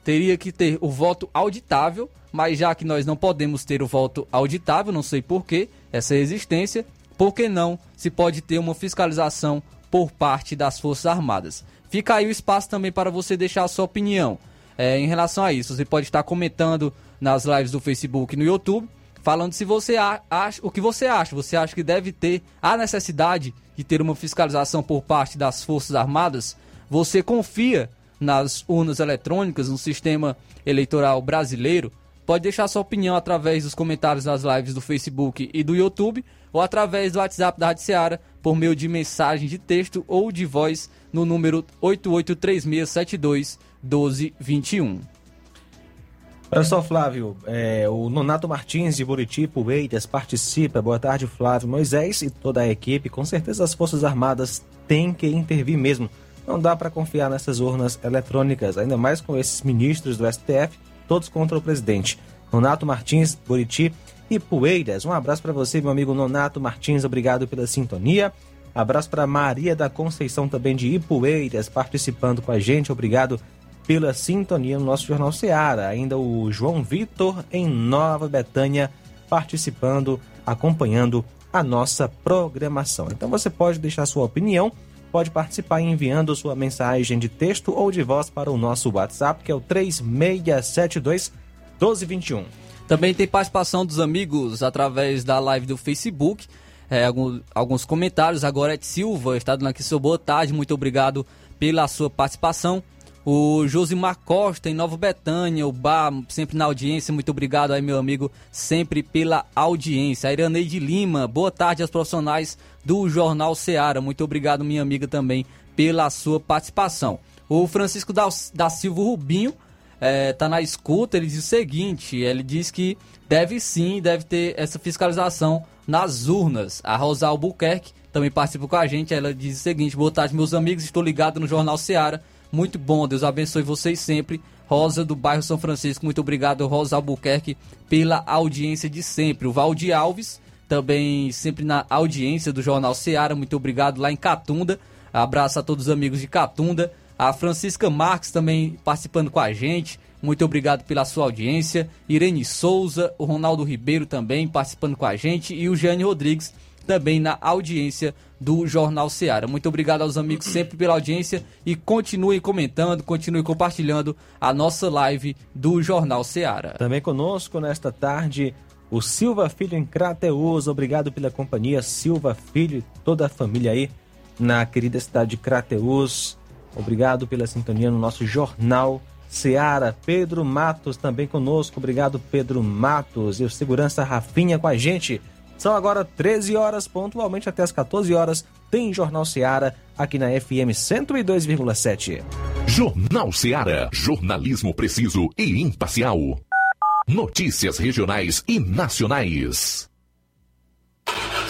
teria que ter o voto auditável, mas já que nós não podemos ter o voto auditável, não sei porquê, essa resistência, por que não se pode ter uma fiscalização por parte das Forças Armadas? Fica aí o espaço também para você deixar a sua opinião é, em relação a isso. Você pode estar comentando nas lives do Facebook e no YouTube, falando se você acha o que você acha. Você acha que deve ter a necessidade de ter uma fiscalização por parte das Forças Armadas? Você confia nas urnas eletrônicas, no sistema eleitoral brasileiro? Pode deixar sua opinião através dos comentários nas lives do Facebook e do YouTube ou através do WhatsApp da Rádio Seara por meio de mensagem de texto ou de voz no número 883672 1221. Olha só, Flávio, é, o Nonato Martins de Buriti, Poeiras, participa. Boa tarde, Flávio Moisés e toda a equipe. Com certeza as Forças Armadas têm que intervir mesmo. Não dá para confiar nessas urnas eletrônicas, ainda mais com esses ministros do STF, todos contra o presidente. Nonato Martins, Buriti e Poeiras. Um abraço para você, meu amigo Nonato Martins, obrigado pela sintonia. Abraço para Maria da Conceição também de Ipueiras, participando com a gente. Obrigado pela sintonia no nosso Jornal Seara. Ainda o João Vitor em Nova Betânia participando, acompanhando a nossa programação. Então você pode deixar sua opinião, pode participar enviando sua mensagem de texto ou de voz para o nosso WhatsApp, que é o 3672 1221. Também tem participação dos amigos através da live do Facebook. É, alguns, alguns comentários. Agora é Silva está dando aqui seu boa tarde. Muito obrigado pela sua participação. O Josimar Costa, em Nova Betânia, o Bar, sempre na audiência. Muito obrigado aí, meu amigo, sempre pela audiência. A Iraneide Lima, boa tarde aos profissionais do Jornal Seara. Muito obrigado, minha amiga, também pela sua participação. O Francisco da, da Silva Rubinho está é, na escuta. Ele diz o seguinte: ele diz que deve sim, deve ter essa fiscalização nas urnas. A Rosa Albuquerque também participa com a gente. Ela diz o seguinte: boa tarde, meus amigos, estou ligado no Jornal Seara muito bom. Deus abençoe vocês sempre. Rosa do bairro São Francisco, muito obrigado, Rosa Albuquerque, pela audiência de sempre. O Valdir Alves, também sempre na audiência do Jornal Seara, muito obrigado lá em Catunda. Abraço a todos os amigos de Catunda. A Francisca Marques também participando com a gente. Muito obrigado pela sua audiência. Irene Souza, o Ronaldo Ribeiro também participando com a gente. E o Jane Rodrigues também na audiência do Jornal Seara. Muito obrigado aos amigos sempre pela audiência e continuem comentando, continuem compartilhando a nossa live do Jornal Seara. Também conosco nesta tarde o Silva Filho em Crateus. Obrigado pela companhia, Silva Filho e toda a família aí na querida cidade de Crateus. Obrigado pela sintonia no nosso Jornal Seara. Pedro Matos também conosco. Obrigado, Pedro Matos. E o segurança Rafinha com a gente. São agora 13 horas, pontualmente até as 14 horas. Tem Jornal Seara aqui na FM 102,7. Jornal Seara. Jornalismo preciso e imparcial. Notícias regionais e nacionais.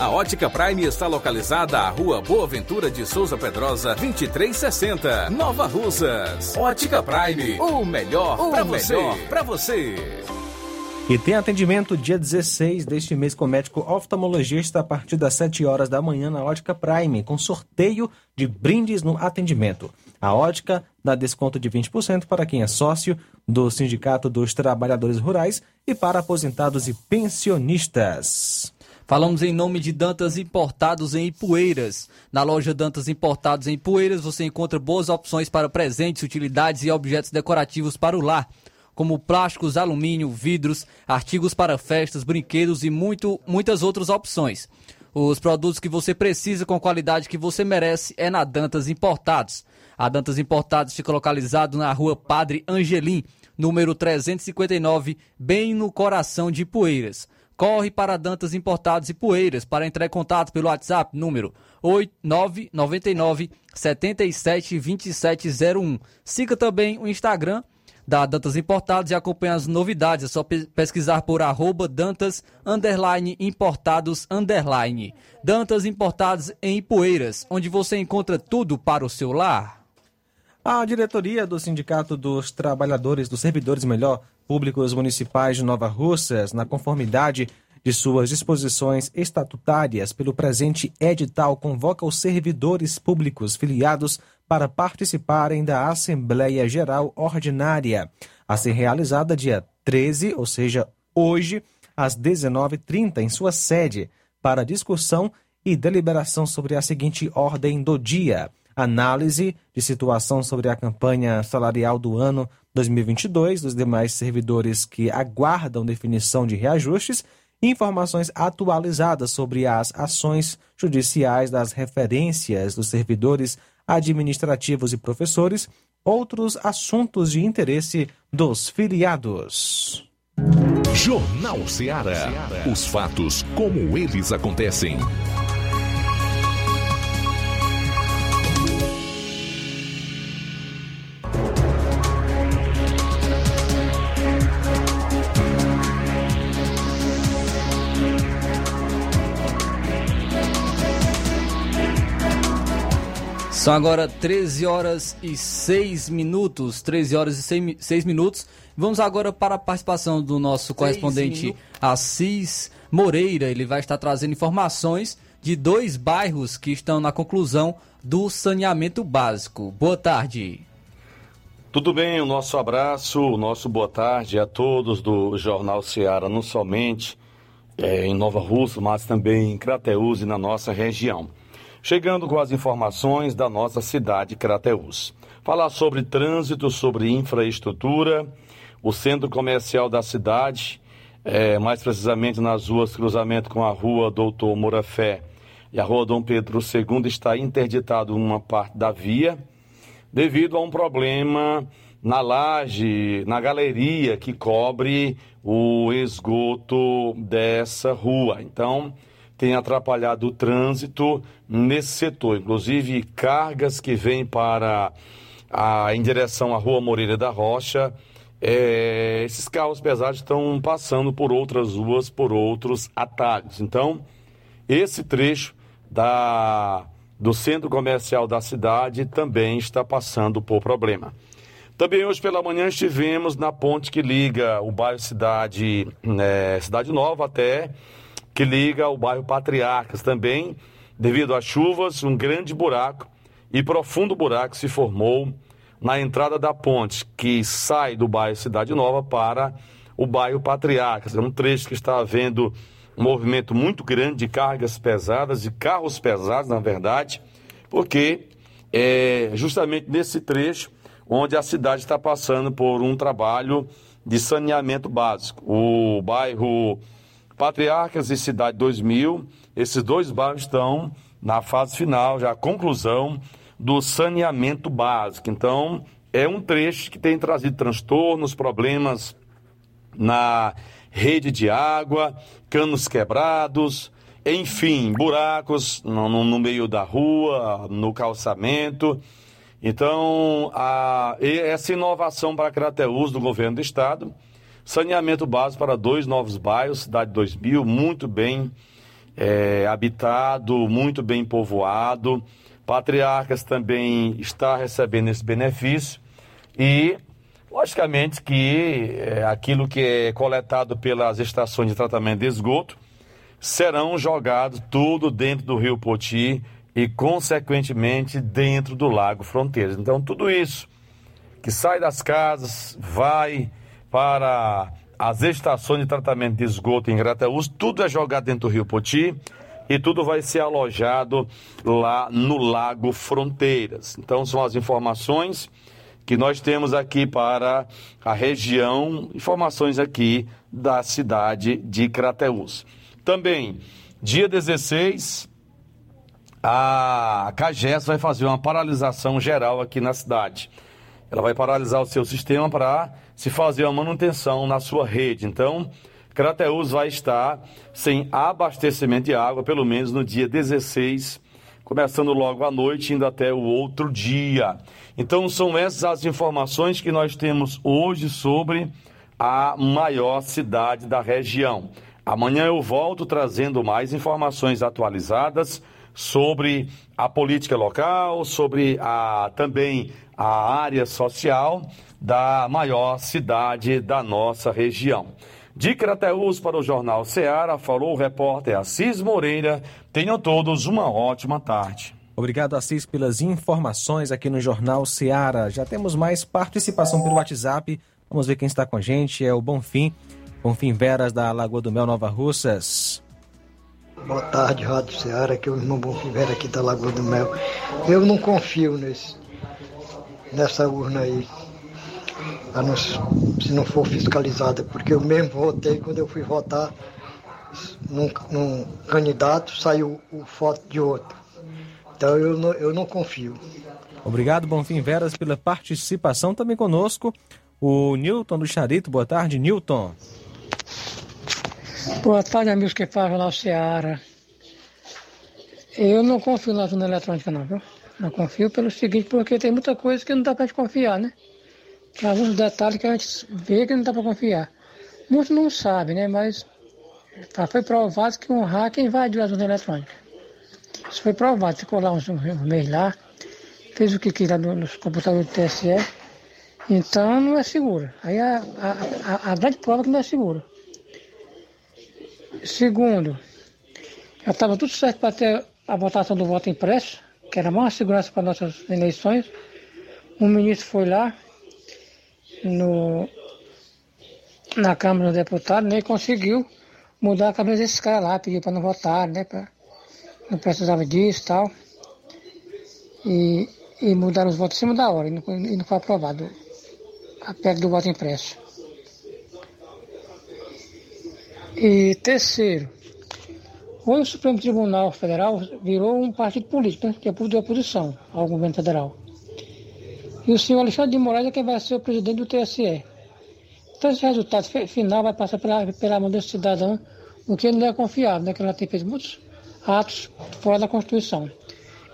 A Ótica Prime está localizada à Rua Boa Ventura de Souza Pedrosa, 2360, Nova Russas. Ótica Prime, o melhor para você. Pra você. E tem atendimento dia 16 deste mês com o médico oftalmologista a partir das 7 horas da manhã na Ótica Prime, com sorteio de brindes no atendimento. A Ótica dá desconto de 20% para quem é sócio do Sindicato dos Trabalhadores Rurais e para aposentados e pensionistas. Falamos em nome de Dantas Importados em Ipueiras. Na loja Dantas Importados em Ipueiras você encontra boas opções para presentes, utilidades e objetos decorativos para o lar, como plásticos, alumínio, vidros, artigos para festas, brinquedos e muito, muitas outras opções. Os produtos que você precisa com a qualidade que você merece é na Dantas Importados. A Dantas Importados fica localizado na rua Padre Angelim, número 359, bem no coração de Ipueiras. Corre para Dantas Importados e Poeiras para entrar em contato pelo WhatsApp número 8999 772701. Siga também o Instagram da Dantas Importados e acompanha as novidades. É só pesquisar por arroba Dantas underline Importados underline. Dantas Importados em Ipueiras, onde você encontra tudo para o seu lar. A diretoria do Sindicato dos Trabalhadores, dos Servidores Melhor, Públicos Municipais de Nova Russas, na conformidade de suas disposições estatutárias pelo presente edital, convoca os servidores públicos filiados para participarem da Assembleia Geral Ordinária, a ser realizada dia 13, ou seja, hoje, às 19h30, em sua sede, para discussão e deliberação sobre a seguinte ordem do dia: análise de situação sobre a campanha salarial do ano 2022 dos demais servidores que aguardam definição de reajustes informações atualizadas sobre as ações judiciais das referências dos servidores administrativos e professores, outros assuntos de interesse dos filiados. Jornal Ceará. Os fatos como eles acontecem. São agora 13 horas e 6 minutos. 13 horas e 6 minutos. Vamos agora para a participação do nosso correspondente Assis Moreira. Ele vai estar trazendo informações de dois bairros que estão na conclusão do saneamento básico. Boa tarde. Tudo bem, o nosso abraço, o nosso boa tarde a todos do Jornal Ceará, não somente é, em Nova Rússia, mas também em Crateús e na nossa região. Chegando com as informações da nossa cidade Crateús. Falar sobre trânsito, sobre infraestrutura, o centro comercial da cidade, é, mais precisamente nas ruas cruzamento com a rua Doutor Morafé e a rua Dom Pedro II, está interditado uma parte da via devido a um problema na laje, na galeria que cobre o esgoto dessa rua. Então, tem atrapalhado o trânsito nesse setor, inclusive cargas que vêm para a, em direção à Rua Moreira da Rocha. É, esses carros pesados estão passando por outras ruas, por outros atalhos. Então, esse trecho da, do centro comercial da cidade também está passando por problema. Também hoje pela manhã estivemos na ponte que liga o bairro Cidade, né, Cidade Nova até que liga o bairro Patriarcas. Também, devido às chuvas, um grande buraco e profundo buraco se formou na entrada da ponte que sai do bairro Cidade Nova para o bairro Patriarcas. É um trecho que está havendo um movimento muito grande de cargas pesadas, de carros pesados, na verdade, porque é justamente nesse trecho onde a cidade está passando por um trabalho de saneamento básico. O bairro Patriarcas e Cidade 2000, esses dois bairros estão na fase final, já a conclusão do saneamento básico. Então, é um trecho que tem trazido transtornos, problemas na rede de água, canos quebrados, enfim, buracos no, no meio da rua, no calçamento. Então, a, essa inovação para Crateus do governo do estado Saneamento básico para dois novos bairros, Cidade 2000, muito bem é, habitado, muito bem povoado. Patriarcas também está recebendo esse benefício. E, logicamente, que é, aquilo que é coletado pelas estações de tratamento de esgoto serão jogados tudo dentro do Rio Poti e, consequentemente, dentro do Lago Fronteiras. Então, tudo isso que sai das casas, vai para as estações de tratamento de esgoto em Grateus, tudo é jogado dentro do Rio Poti e tudo vai ser alojado lá no Lago Fronteiras. Então são as informações que nós temos aqui para a região, informações aqui da cidade de Crateus. Também, dia 16, a CAGES vai fazer uma paralisação geral aqui na cidade. Ela vai paralisar o seu sistema para se fazer a manutenção na sua rede. Então, Crateus vai estar sem abastecimento de água, pelo menos no dia 16, começando logo à noite, indo até o outro dia. Então, são essas as informações que nós temos hoje sobre a maior cidade da região. Amanhã eu volto trazendo mais informações atualizadas sobre a política local, sobre a, também a área social da maior cidade da nossa região. De Crateús para o Jornal Ceará, falou o repórter Assis Moreira. Tenham todos uma ótima tarde. Obrigado, Assis, pelas informações aqui no Jornal Ceará. Já temos mais participação pelo WhatsApp. Vamos ver quem está com a gente. É o Bonfim, Bonfim Veras, da Lagoa do Mel, Nova Russas. Boa tarde, Rádio Ceará, que é o irmão Bonfim Veras aqui da Lagoa do Mel. Eu não confio nesse, nessa urna aí não, se não for fiscalizada, porque eu mesmo votei quando eu fui votar num, num candidato, saiu o foto de outro. Então eu não, eu não confio. Obrigado, Bonfim Veras, pela participação também conosco. O Newton do Charito, boa tarde, Newton. Boa tarde, amigos que falam lá o Ceará. Eu não confio na zona eletrônica, não, viu? Não confio pelo seguinte, porque tem muita coisa que não dá pra gente confiar, né? Alguns detalhes que a gente vê que não dá para confiar. Muitos não sabem, né? Mas foi provado que um hacker invadiu a zona eletrônica. Isso foi provado, ficou lá uns, uns meses lá, fez o que quis lá nos computadores do TSE. Então não é seguro. Aí a, a, a, a grande prova é que não é seguro. Segundo, já estava tudo certo para ter a votação do voto impresso, que era a maior segurança para nossas eleições. Um ministro foi lá, no, na Câmara dos Deputados, né, conseguiu mudar a cabeça desses caras lá, pediu para não votar, né, pra, não precisava disso e tal. E, mudaram os votos em cima da hora, e não, e não foi aprovado a PEC do voto impresso. E terceiro, hoje o Supremo Tribunal Federal virou um partido político, né, que é de oposição ao governo federal. E o senhor Alexandre de Moraes é quem vai ser o presidente do TSE. Então esse resultado final vai passar pela, pela mão desse cidadão, o que ele não é confiável, né? Que ela tem feito muitos atos fora da Constituição.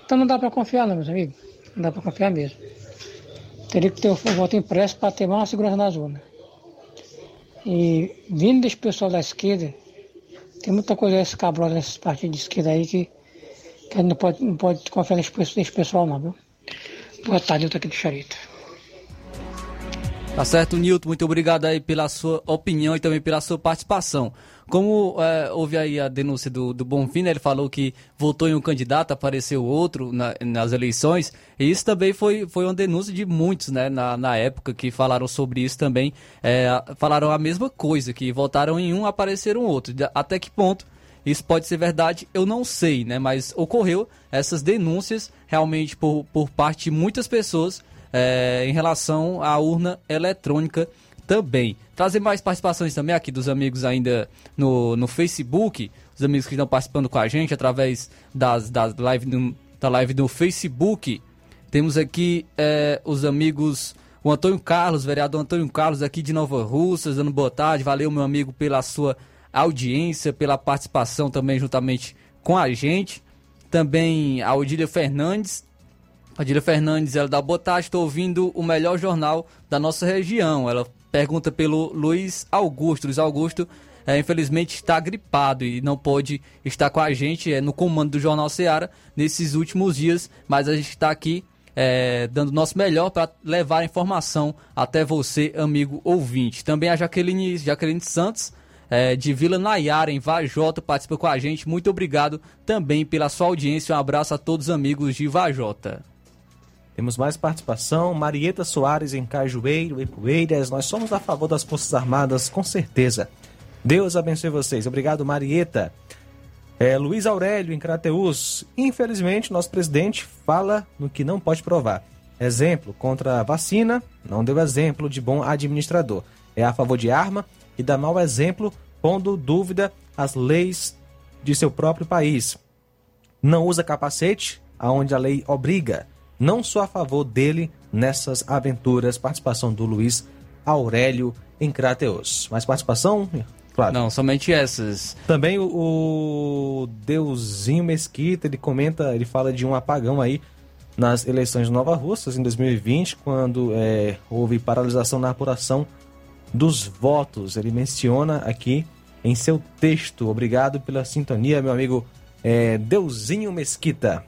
Então não dá para confiar não, meus amigos. Não dá para confiar mesmo. Teria que ter o voto impresso para ter mais segurança na zona. E vindo desse pessoal da esquerda, tem muita coisa escabrosa nesses partidos de esquerda aí que, que não pode, não pode confiar nesse, nesse pessoal não, viu? Boa tarde, eu aqui do Charito. Tá certo, Nilton, muito obrigado aí pela sua opinião e também pela sua participação. Como é, houve aí a denúncia do, do Bonfim, né, ele falou que votou em um candidato, apareceu outro na, nas eleições, e isso também foi, foi uma denúncia de muitos, né, na, na época, que falaram sobre isso também, é, falaram a mesma coisa, que votaram em um, apareceram outro. Até que ponto isso pode ser verdade, eu não sei, né? Mas ocorreu essas denúncias realmente por, por parte de muitas pessoas é, em relação à urna eletrônica também. Trazer mais participações também aqui dos amigos ainda no, no Facebook, os amigos que estão participando com a gente através das, das live do, da live do Facebook. Temos aqui é, os amigos, o Antônio Carlos, vereador Antônio Carlos aqui de Nova Russas, dando boa tarde. Valeu, meu amigo, pela sua audiência, pela participação também juntamente com a gente. Também a Odília Fernandes. Odília Fernandes, ela dá boa tarde, estou ouvindo o melhor jornal da nossa região. Ela pergunta pelo Luiz Augusto. Luiz Augusto, é, infelizmente, está gripado e não pode estar com a gente é, no comando do Jornal Seara nesses últimos dias, mas a gente está aqui é, dando nosso melhor para levar a informação até você, amigo ouvinte. Também a Jaqueline, Jaqueline Santos é, de Vila Nayara, em Vajota, participa com a gente. Muito obrigado também pela sua audiência. Um abraço a todos os amigos de Vajota. Temos mais participação. Marieta Soares em Cajueiro e Poeiras. Nós somos a favor das Forças Armadas, com certeza. Deus abençoe vocês. Obrigado, Marieta. É, Luiz Aurélio em Crateus. Infelizmente, nosso presidente fala no que não pode provar. Exemplo, contra a vacina, não deu exemplo de bom administrador. É a favor de arma, e dá mau exemplo, pondo dúvida as leis de seu próprio país. Não usa capacete, aonde a lei obriga. Não sou a favor dele nessas aventuras. Participação do Luiz Aurélio em Crateus. Mais participação? Flávio? Não, somente essas. Também o, o Deusinho Mesquita, ele comenta, ele fala de um apagão aí nas eleições de Nova Russas em 2020, quando é, houve paralisação na apuração dos votos. Ele menciona aqui em seu texto. Obrigado pela sintonia, meu amigo é, Deusinho Mesquita.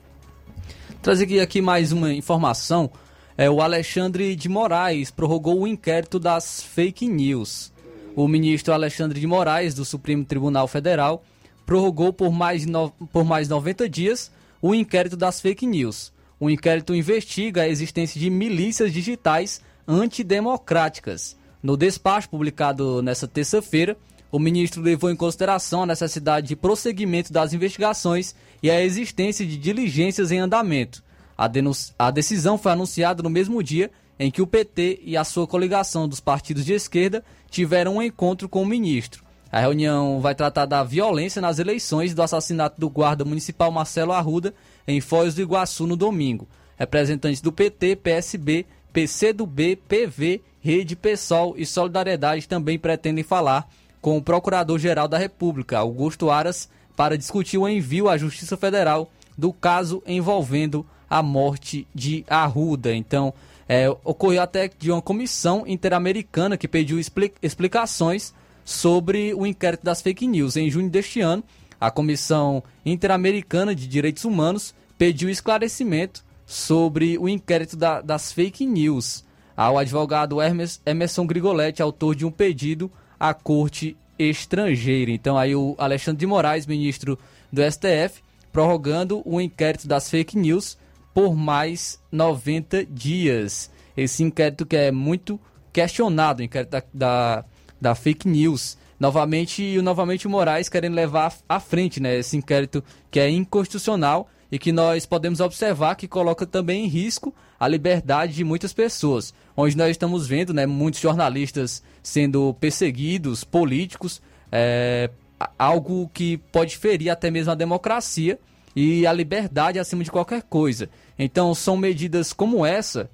Trazer aqui mais uma informação. É, o Alexandre de Moraes prorrogou o inquérito das fake news. O ministro Alexandre de Moraes, do Supremo Tribunal Federal, prorrogou por mais, no, por mais 90 dias o inquérito das fake news. O inquérito investiga a existência de milícias digitais antidemocráticas. No despacho publicado nesta terça-feira, o ministro levou em consideração a necessidade de prosseguimento das investigações e a existência de diligências em andamento. A, a, decisão foi anunciada no mesmo dia em que o PT e a sua coligação dos partidos de esquerda tiveram um encontro com o ministro. A reunião vai tratar da violência nas eleições e do assassinato do guarda municipal Marcelo Arruda em Foz do Iguaçu no domingo. Representantes do PT, PSB, PCdoB, PV, Rede PSOL e Solidariedade também pretendem falar com o Procurador-Geral da República, Augusto Aras, para discutir o envio à Justiça Federal do caso envolvendo a morte de Arruda. Então, é, ocorreu até de uma comissão interamericana que pediu explicações sobre o inquérito das fake news. Em junho deste ano, a Comissão Interamericana de Direitos Humanos pediu esclarecimento sobre o inquérito da, das fake news ao advogado Hermes, Emerson Grigoletti, autor de um pedido à corte estrangeira. Então aí o Alexandre de Moraes, ministro do STF, prorrogando o inquérito das fake news por mais 90 dias. Esse inquérito que é muito questionado, o inquérito da, da, da fake news. Novamente, novamente o Moraes querendo levar à frente né, esse inquérito que é inconstitucional e que nós podemos observar que coloca também em risco a liberdade de muitas pessoas. Onde nós estamos vendo né, muitos jornalistas sendo perseguidos, políticos, é, algo que pode ferir até mesmo a democracia e a liberdade acima de qualquer coisa. Então, são medidas como essa,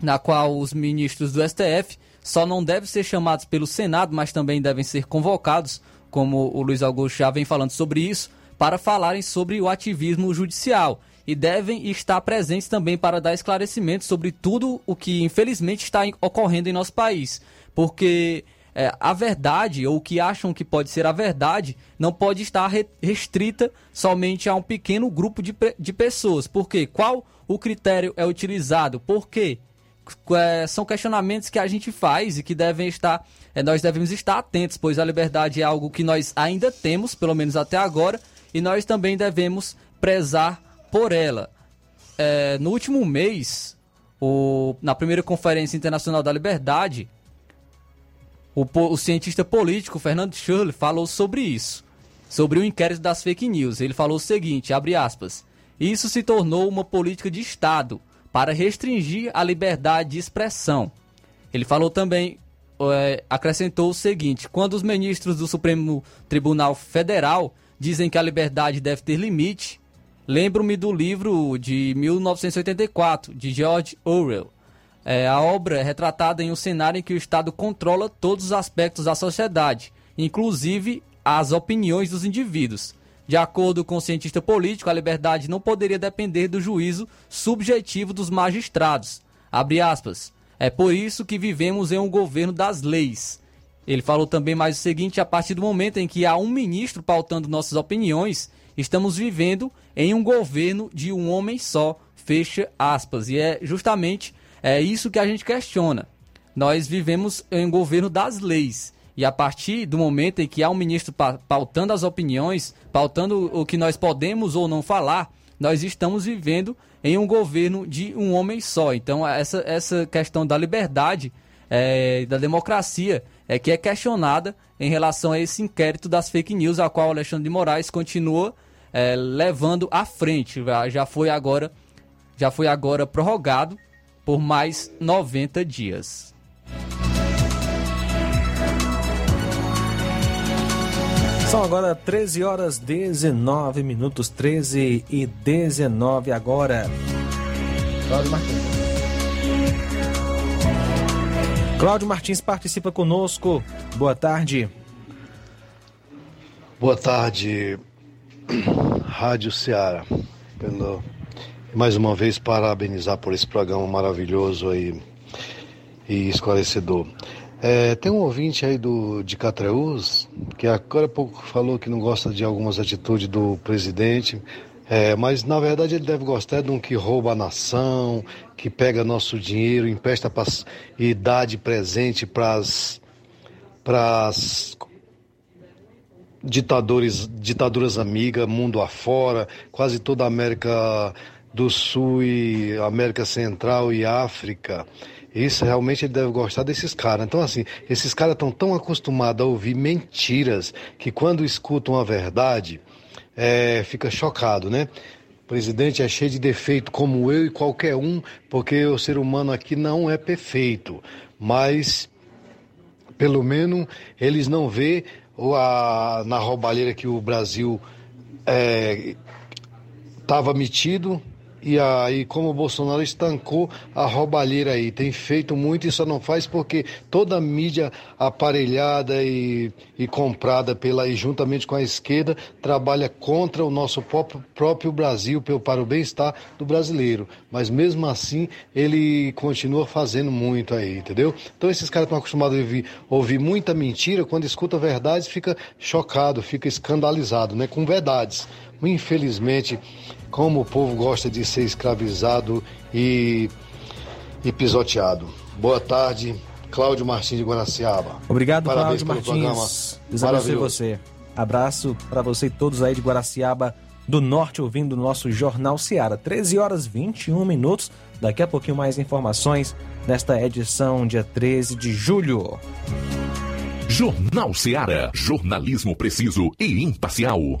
na qual os ministros do STF só não devem ser chamados pelo Senado, mas também devem ser convocados, como o Luiz Augusto já vem falando sobre isso, para falarem sobre o ativismo judicial e devem estar presentes também para dar esclarecimentos sobre tudo o que infelizmente está ocorrendo em nosso país. Porque é, a verdade, ou o que acham que pode ser a verdade, não pode estar restrita somente a um pequeno grupo de, de pessoas. Por quê? Qual o critério é utilizado? Por quê? É, são questionamentos que a gente faz e que devem estar, é, nós devemos estar atentos, pois a liberdade é algo que nós ainda temos, pelo menos até agora, e nós também devemos prezar por ela. É, no último mês, o, na primeira Conferência Internacional da Liberdade, o, o cientista político Fernando Schurley falou sobre isso, sobre o inquérito das fake news. Ele falou o seguinte, abre aspas, isso se tornou uma política de Estado para restringir a liberdade de expressão. Ele falou também, é, acrescentou o seguinte, quando os ministros do Supremo Tribunal Federal dizem que a liberdade deve ter limite, lembro-me do livro de 1984, de George Orwell. É, a obra é retratada em um cenário em que o Estado controla todos os aspectos da sociedade, inclusive as opiniões dos indivíduos. De acordo com o cientista político, a liberdade não poderia depender do juízo subjetivo dos magistrados. Abre aspas. É por isso que vivemos em um governo das leis. Ele falou também mais o seguinte: a partir do momento em que há um ministro pautando nossas opiniões, estamos vivendo em um governo de um homem só. Fecha aspas. E é justamente é isso que a gente questiona. Nós vivemos em um governo das leis. E a partir do momento em que há um ministro pautando as opiniões, pautando o que nós podemos ou não falar, nós estamos vivendo em um governo de um homem só. Então, essa, essa questão da liberdade, é, da democracia, é que é questionada em relação a esse inquérito das fake news, a qual Alexandre de Moraes continua é, levando à frente. Já foi agora, já foi agora prorrogado por mais 90 dias. São agora 13 horas 19 minutos, 13 e 19 agora. Cláudio Martins. Cláudio Martins participa conosco. Boa tarde. Boa tarde, Rádio Ceará. Pelo- Mais uma vez, parabenizar por esse programa maravilhoso aí e esclarecedor. É, tem um ouvinte aí do, de Catreus que agora há pouco falou que não gosta de algumas atitudes do presidente, é, mas na verdade ele deve gostar de um que rouba a nação, que pega nosso dinheiro, empresta pras- e dá de presente para as ditadores, ditaduras amigas, mundo afora, quase toda a América do Sul e América Central e África. Isso realmente ele deve gostar desses caras. Então, assim, esses caras estão tão acostumados a ouvir mentiras que quando escutam a verdade, é, fica chocado, né? O presidente é cheio de defeito, como eu e qualquer um, porque o ser humano aqui não é perfeito. Mas pelo menos eles não vê a, na roubalheira que o Brasil estava metido e aí como o Bolsonaro estancou a roubalheira aí, tem feito muito e só não faz porque toda a mídia aparelhada e, e comprada pela e juntamente com a esquerda trabalha contra o nosso próprio, próprio Brasil para o bem-estar do brasileiro, mas mesmo assim ele continua fazendo muito aí, entendeu? Então esses caras estão acostumados a ouvir, ouvir muita mentira, quando escuta verdades fica chocado, fica escandalizado, né, com verdades. Infelizmente, como o povo gosta de ser escravizado e, e pisoteado. Boa tarde, Cláudio Martins de Guaraciaba. Obrigado, Parabéns Cláudio pelo Martins. programa. Deus abençoe você. Abraço para você e todos aí de Guaraciaba do Norte ouvindo o nosso Jornal Seara. 13 horas 21 minutos. Daqui a pouquinho mais informações nesta edição, dia 13 de julho. Jornal Seara. Jornalismo preciso e imparcial.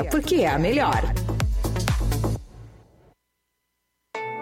porque é a melhor.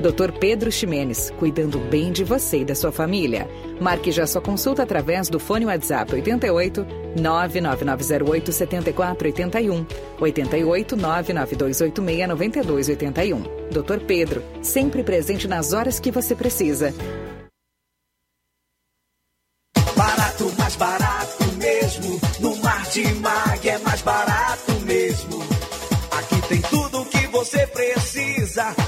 Dr. Pedro Ximenes, cuidando bem de você e da sua família. Marque já sua consulta através do fone WhatsApp 88 99908 7481 88 99286 9281. Dr. Pedro, sempre presente nas horas que você precisa. Barato, mais barato mesmo. No Martimag é mais barato mesmo. Aqui tem tudo o que você precisa.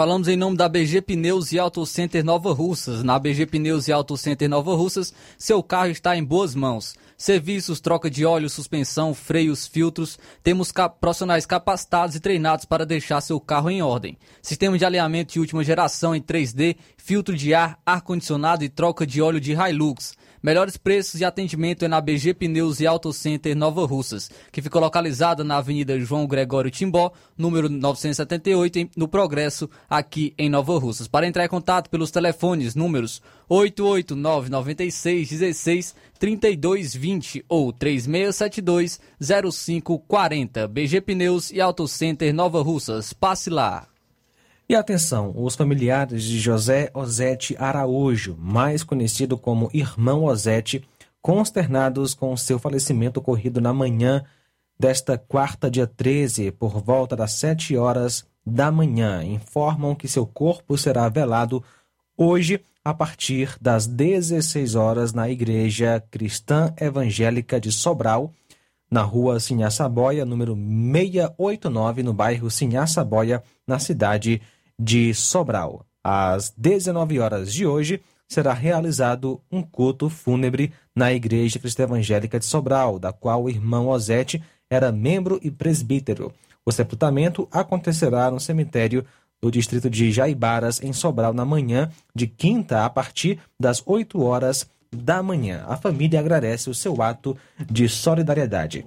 Falamos em nome da BG Pneus e Auto Center Nova Russas. Na BG Pneus e Auto Center Nova Russas, seu carro está em boas mãos. Serviços, troca de óleo, suspensão, freios, filtros. Temos cap profissionais capacitados e treinados para deixar seu carro em ordem. Sistema de alinhamento de última geração em 3D, filtro de ar, ar-condicionado e troca de óleo de Hilux. Melhores preços e atendimento é na BG Pneus e Auto Center Nova Russas, que fica localizada na Avenida João Gregório Timbó, número 978, no Progresso, aqui em Nova Russas. Para entrar em contato pelos telefones números 88996 16 3220 ou 3672 0540. BG Pneus e Auto Center Nova Russas. Passe lá. E atenção, os familiares de José Ozete Araújo, mais conhecido como Irmão Ozete, consternados com seu falecimento ocorrido na manhã desta quarta, dia 13, por volta das 7 horas da manhã, informam que seu corpo será velado hoje a partir das 16 horas na Igreja Cristã Evangélica de Sobral, na rua Sinhaçaboia, número 689, no bairro Sinhaçaboia, na cidade de de Sobral. Às 19 horas de hoje, será realizado um culto fúnebre na Igreja Cristã Evangélica de Sobral, da qual o irmão Ozete era membro e presbítero. O sepultamento acontecerá no cemitério do distrito de Jaibaras, em Sobral, na manhã de quinta, a partir das 8 horas da manhã. A família agradece o seu ato de solidariedade.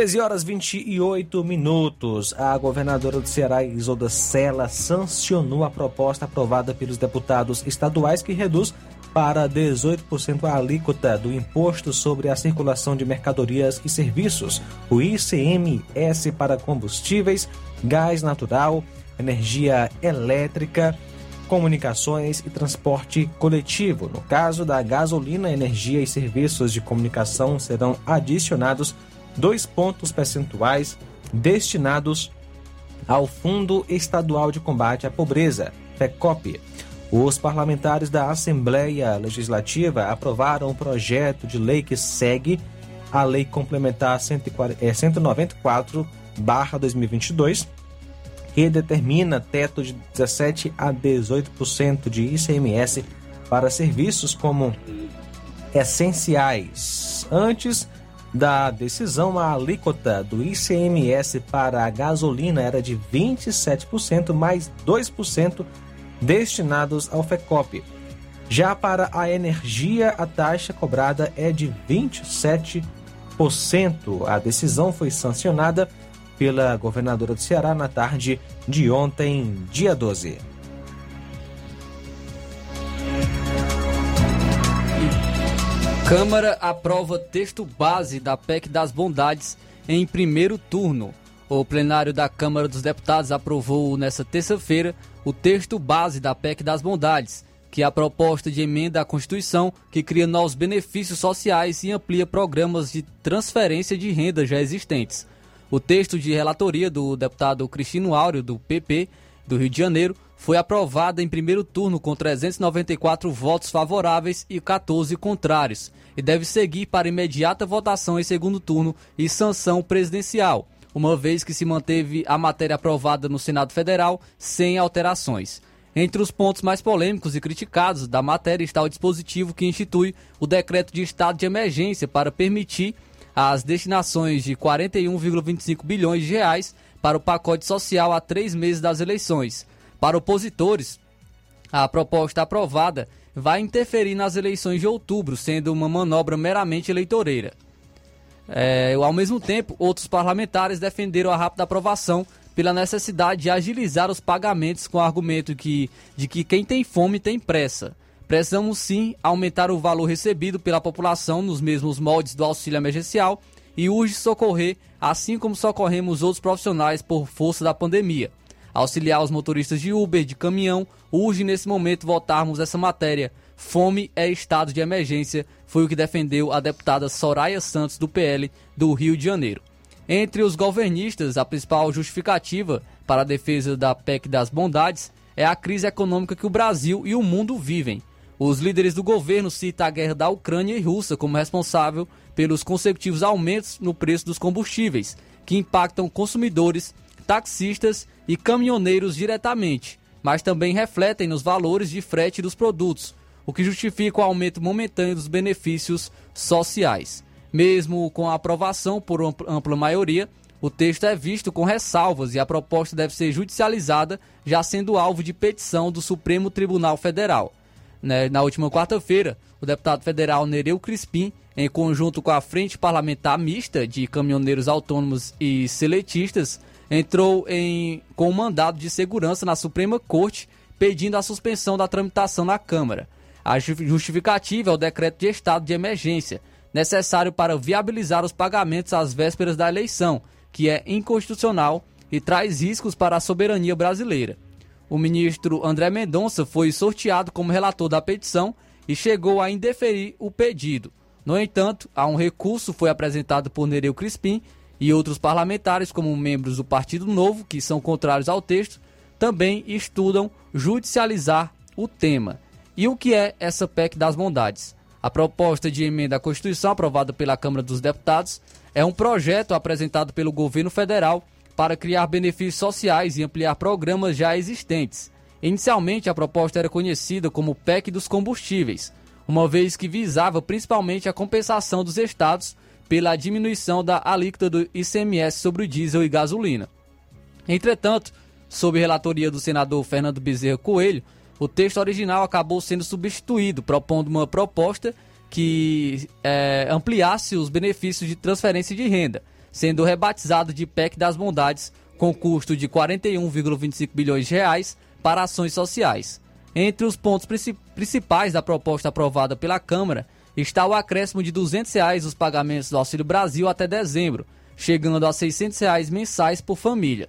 Treze horas 28 minutos. A governadora do Ceará, Isolda Sela, sancionou a proposta aprovada pelos deputados estaduais que reduz para 18% a alíquota do Imposto sobre a Circulação de Mercadorias e Serviços, o ICMS para combustíveis, gás natural, energia elétrica, comunicações e transporte coletivo. No caso da gasolina, energia e serviços de comunicação serão adicionados dois pontos percentuais destinados ao Fundo Estadual de Combate à Pobreza, FECOP. Os parlamentares da Assembleia Legislativa aprovaram um projeto de lei que segue a Lei Complementar 194-2022, que determina teto de 17 a 18% de ICMS para serviços como essenciais. Antes da decisão, a alíquota do ICMS para a gasolina era de 27%, mais 2% destinados ao FECOP. Já para a energia, a taxa cobrada é de 27%. A decisão foi sancionada pela governadora do Ceará na tarde de ontem, dia 12. Câmara aprova texto base da PEC das bondades em primeiro turno. O plenário da Câmara dos Deputados aprovou nesta terça-feira o texto base da PEC das Bondades, que é a proposta de emenda à Constituição que cria novos benefícios sociais e amplia programas de transferência de renda já existentes. O texto de relatoria do deputado Cristino Áureo, do PP, do Rio de Janeiro, foi aprovado em primeiro turno com 394 votos favoráveis e 14 contrários, e deve seguir para imediata votação em segundo turno e sanção presidencial, uma vez que se manteve a matéria aprovada no Senado Federal sem alterações. Entre os pontos mais polêmicos e criticados da matéria está o dispositivo que institui o decreto de estado de emergência para permitir as destinações de 41,25 bilhões de reais para o pacote social a três meses das eleições. Para opositores, a proposta aprovada vai interferir nas eleições de outubro, sendo uma manobra meramente eleitoreira. É, ao mesmo tempo, outros parlamentares defenderam a rápida aprovação pela necessidade de agilizar os pagamentos com o argumento que, de que quem tem fome tem pressa. Precisamos sim aumentar o valor recebido pela população nos mesmos moldes do auxílio emergencial e urge socorrer, assim como socorremos outros profissionais por força da pandemia. Auxiliar os motoristas de Uber, de caminhão, urge nesse momento votarmos essa matéria. Fome é estado de emergência, foi o que defendeu a deputada Soraya Santos, do PL, do Rio de Janeiro. Entre os governistas, a principal justificativa para a defesa da PEC das bondades é a crise econômica que o Brasil e o mundo vivem. Os líderes do governo citam a guerra da Ucrânia e Rússia como responsável pelos consecutivos aumentos no preço dos combustíveis, que impactam consumidores, taxistas e caminhoneiros diretamente, mas também refletem nos valores de frete dos produtos, o que justifica o aumento momentâneo dos benefícios sociais. Mesmo com a aprovação por ampla maioria, o texto é visto com ressalvas e a proposta deve ser judicializada, já sendo alvo de petição do Supremo Tribunal Federal. Né, na última quarta-feira, o deputado federal Nereu Crispim, em conjunto com a Frente Parlamentar Mista de Caminhoneiros Autônomos e Seletistas, entrou em, com um mandado de segurança na Suprema Corte pedindo a suspensão da tramitação na Câmara. A justificativa é o decreto de estado de emergência, necessário para viabilizar os pagamentos às vésperas da eleição, que é inconstitucional e traz riscos para a soberania brasileira. O ministro André Mendonça foi sorteado como relator da petição e chegou a indeferir o pedido. No entanto, há um recurso foi apresentado por Nereu Crispim e outros parlamentares, como membros do Partido Novo, que são contrários ao texto, também estudam judicializar o tema. E o que é essa PEC das bondades? A proposta de emenda à Constituição aprovada pela Câmara dos Deputados é um projeto apresentado pelo governo federal para criar benefícios sociais e ampliar programas já existentes. Inicialmente, a proposta era conhecida como PEC dos combustíveis, uma vez que visava principalmente a compensação dos estados pela diminuição da alíquota do ICMS sobre o diesel e gasolina. Entretanto, sob relatoria do senador Fernando Bezerra Coelho, o texto original acabou sendo substituído, propondo uma proposta que é, ampliasse os benefícios de transferência de renda, sendo rebatizado de PEC das Bondades, com custo de 41,25 bilhões de reais para ações sociais. Entre os pontos principais da proposta aprovada pela Câmara está o acréscimo de 200 reais nos pagamentos do Auxílio Brasil até dezembro, chegando a 600 reais mensais por família.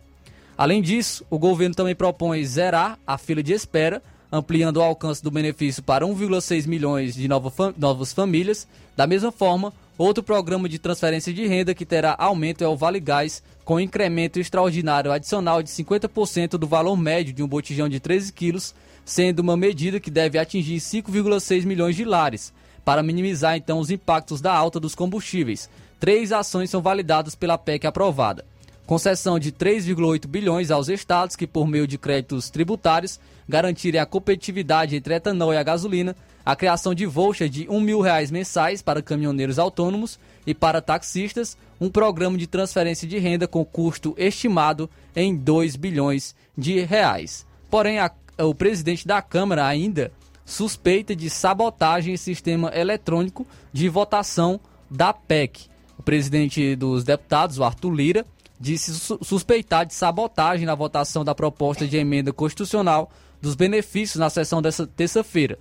Além disso, o governo também propõe zerar a fila de espera ampliando o alcance do benefício para 1,6 milhões de novas famílias. Da mesma forma, outro programa de transferência de renda que terá aumento é o Vale Gás, com incremento extraordinário adicional de 50% do valor médio de um botijão de 13 quilos, sendo uma medida que deve atingir 5,6 milhões de lares, para minimizar então os impactos da alta dos combustíveis. Três ações são validadas pela PEC aprovada concessão de 3,8 bilhões aos estados que, por meio de créditos tributários, garantirem a competitividade entre etanol e a gasolina, a criação de voucher de um mil reais mensais para caminhoneiros autônomos e para taxistas, um programa de transferência de renda com custo estimado em 2 bilhões de reais. Porém, a, o presidente da Câmara ainda suspeita de sabotagem em sistema eletrônico de votação da PEC. O presidente dos deputados, o Arthur Lira, disse suspeitar de sabotagem na votação da proposta de emenda constitucional dos benefícios na sessão dessa terça-feira.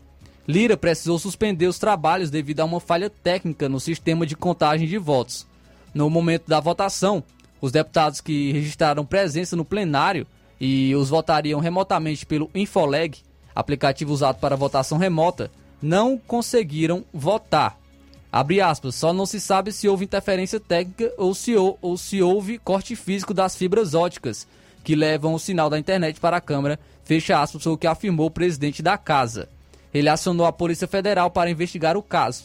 Lira precisou suspender os trabalhos devido a uma falha técnica no sistema de contagem de votos. No momento da votação, os deputados que registraram presença no plenário e os votariam remotamente pelo Infoleg, aplicativo usado para votação remota, não conseguiram votar. Abre aspas, só não se sabe se houve interferência técnica ou se, ou se houve corte físico das fibras óticas que levam o sinal da internet para a Câmara, fecha aspas, foi o que afirmou o presidente da casa. Ele acionou a Polícia Federal para investigar o caso.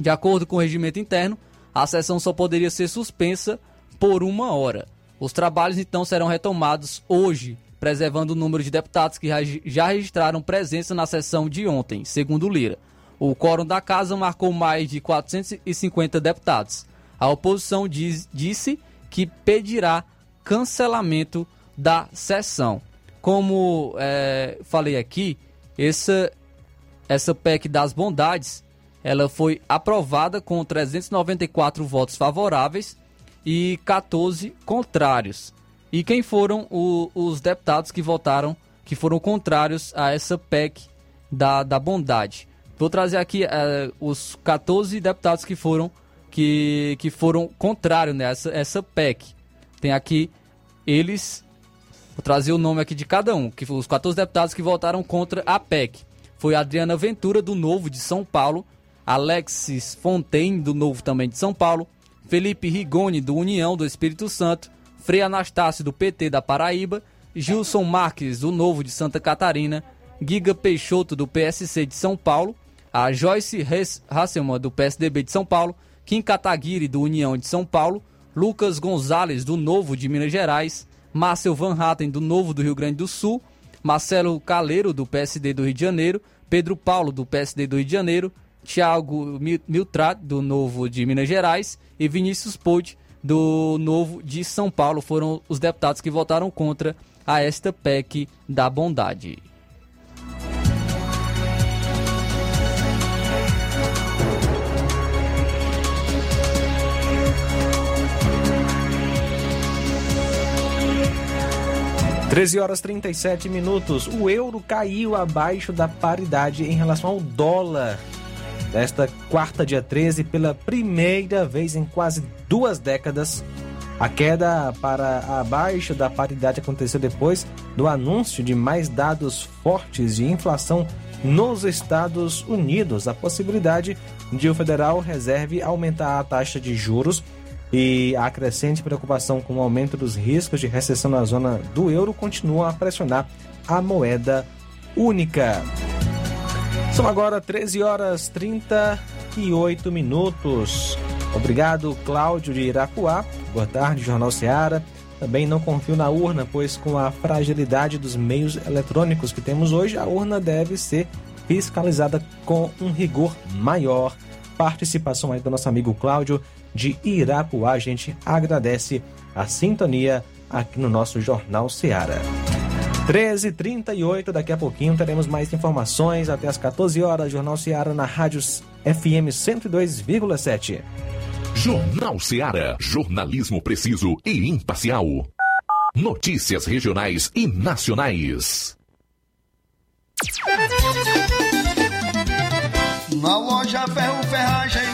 De acordo com o regimento interno, a sessão só poderia ser suspensa por uma hora. Os trabalhos então serão retomados hoje, preservando o número de deputados que já registraram presença na sessão de ontem, segundo Lira. O quórum da casa marcou mais de 450 deputados. A oposição diz, disse que pedirá cancelamento da sessão. Como é, falei aqui, essa, essa PEC das bondades ela foi aprovada com 394 votos favoráveis e 14 contrários. E quem foram o, os deputados que votaram, que foram contrários a essa PEC da, da bondade? Vou trazer aqui uh, os 14 deputados que foram que, que foram contrários nessa né, essa PEC. Tem aqui eles, vou trazer o nome aqui de cada um, que os 14 deputados que votaram contra a PEC. Foi Adriana Ventura, do Novo de São Paulo, Alexis Fontaine, do Novo também de São Paulo, Felipe Rigoni, do União do Espírito Santo, Frei Anastácio, do PT da Paraíba, Gilson Marques, do Novo de Santa Catarina, Giga Peixoto, do PSC de São Paulo, a Joyce Hasselman, do PSDB de São Paulo, Kim Kataguiri, do União de São Paulo, Lucas Gonzalez, do Novo de Minas Gerais, Márcio Van Hatten, do Novo do Rio Grande do Sul, Marcelo Caleiro, do PSD do Rio de Janeiro, Pedro Paulo, do PSD do Rio de Janeiro, Thiago Miltrat, do Novo de Minas Gerais, e Vinícius Pode, do Novo de São Paulo, foram os deputados que votaram contra a esta PEC da bondade. Treze horas 37 minutos. O euro caiu abaixo da paridade em relação ao dólar Nesta quarta, dia 13, pela primeira vez em quase duas décadas, a queda para abaixo da paridade aconteceu depois do anúncio de mais dados fortes de inflação nos Estados Unidos. A possibilidade de o Federal Reserve aumentar a taxa de juros e a crescente preocupação com o aumento dos riscos de recessão na zona do euro continuam a pressionar a moeda única. São agora 13 horas 38 minutos. Obrigado, Cláudio de Irapuá. Boa tarde, Jornal Seara. Também não confio na urna, pois com a fragilidade dos meios eletrônicos que temos hoje, a urna deve ser fiscalizada com um rigor maior. Participação aí do nosso amigo Cláudio de Irapuá. A gente agradece a sintonia aqui no nosso Jornal Seara. 13h38, daqui a pouquinho teremos mais informações até as 14 horas. Jornal Seara na Rádio FM 102,7. Jornal Seara. Jornalismo preciso e imparcial. Notícias regionais e nacionais. Na loja Ferro Ferragens,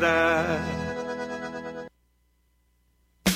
that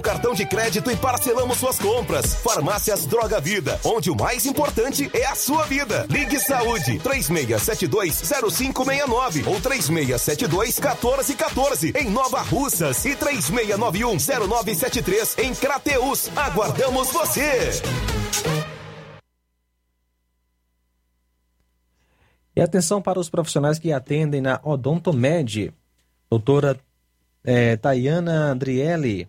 cartão de crédito e parcelamos suas compras. Farmácias Droga Vida, onde o mais importante é a sua vida. Ligue Saúde 36720569 ou 36721414 em Nova Russas e 36910973 em Crateus. Aguardamos você. E atenção para os profissionais que atendem na Odontomed. Doutora eh, Tayana Andrielli,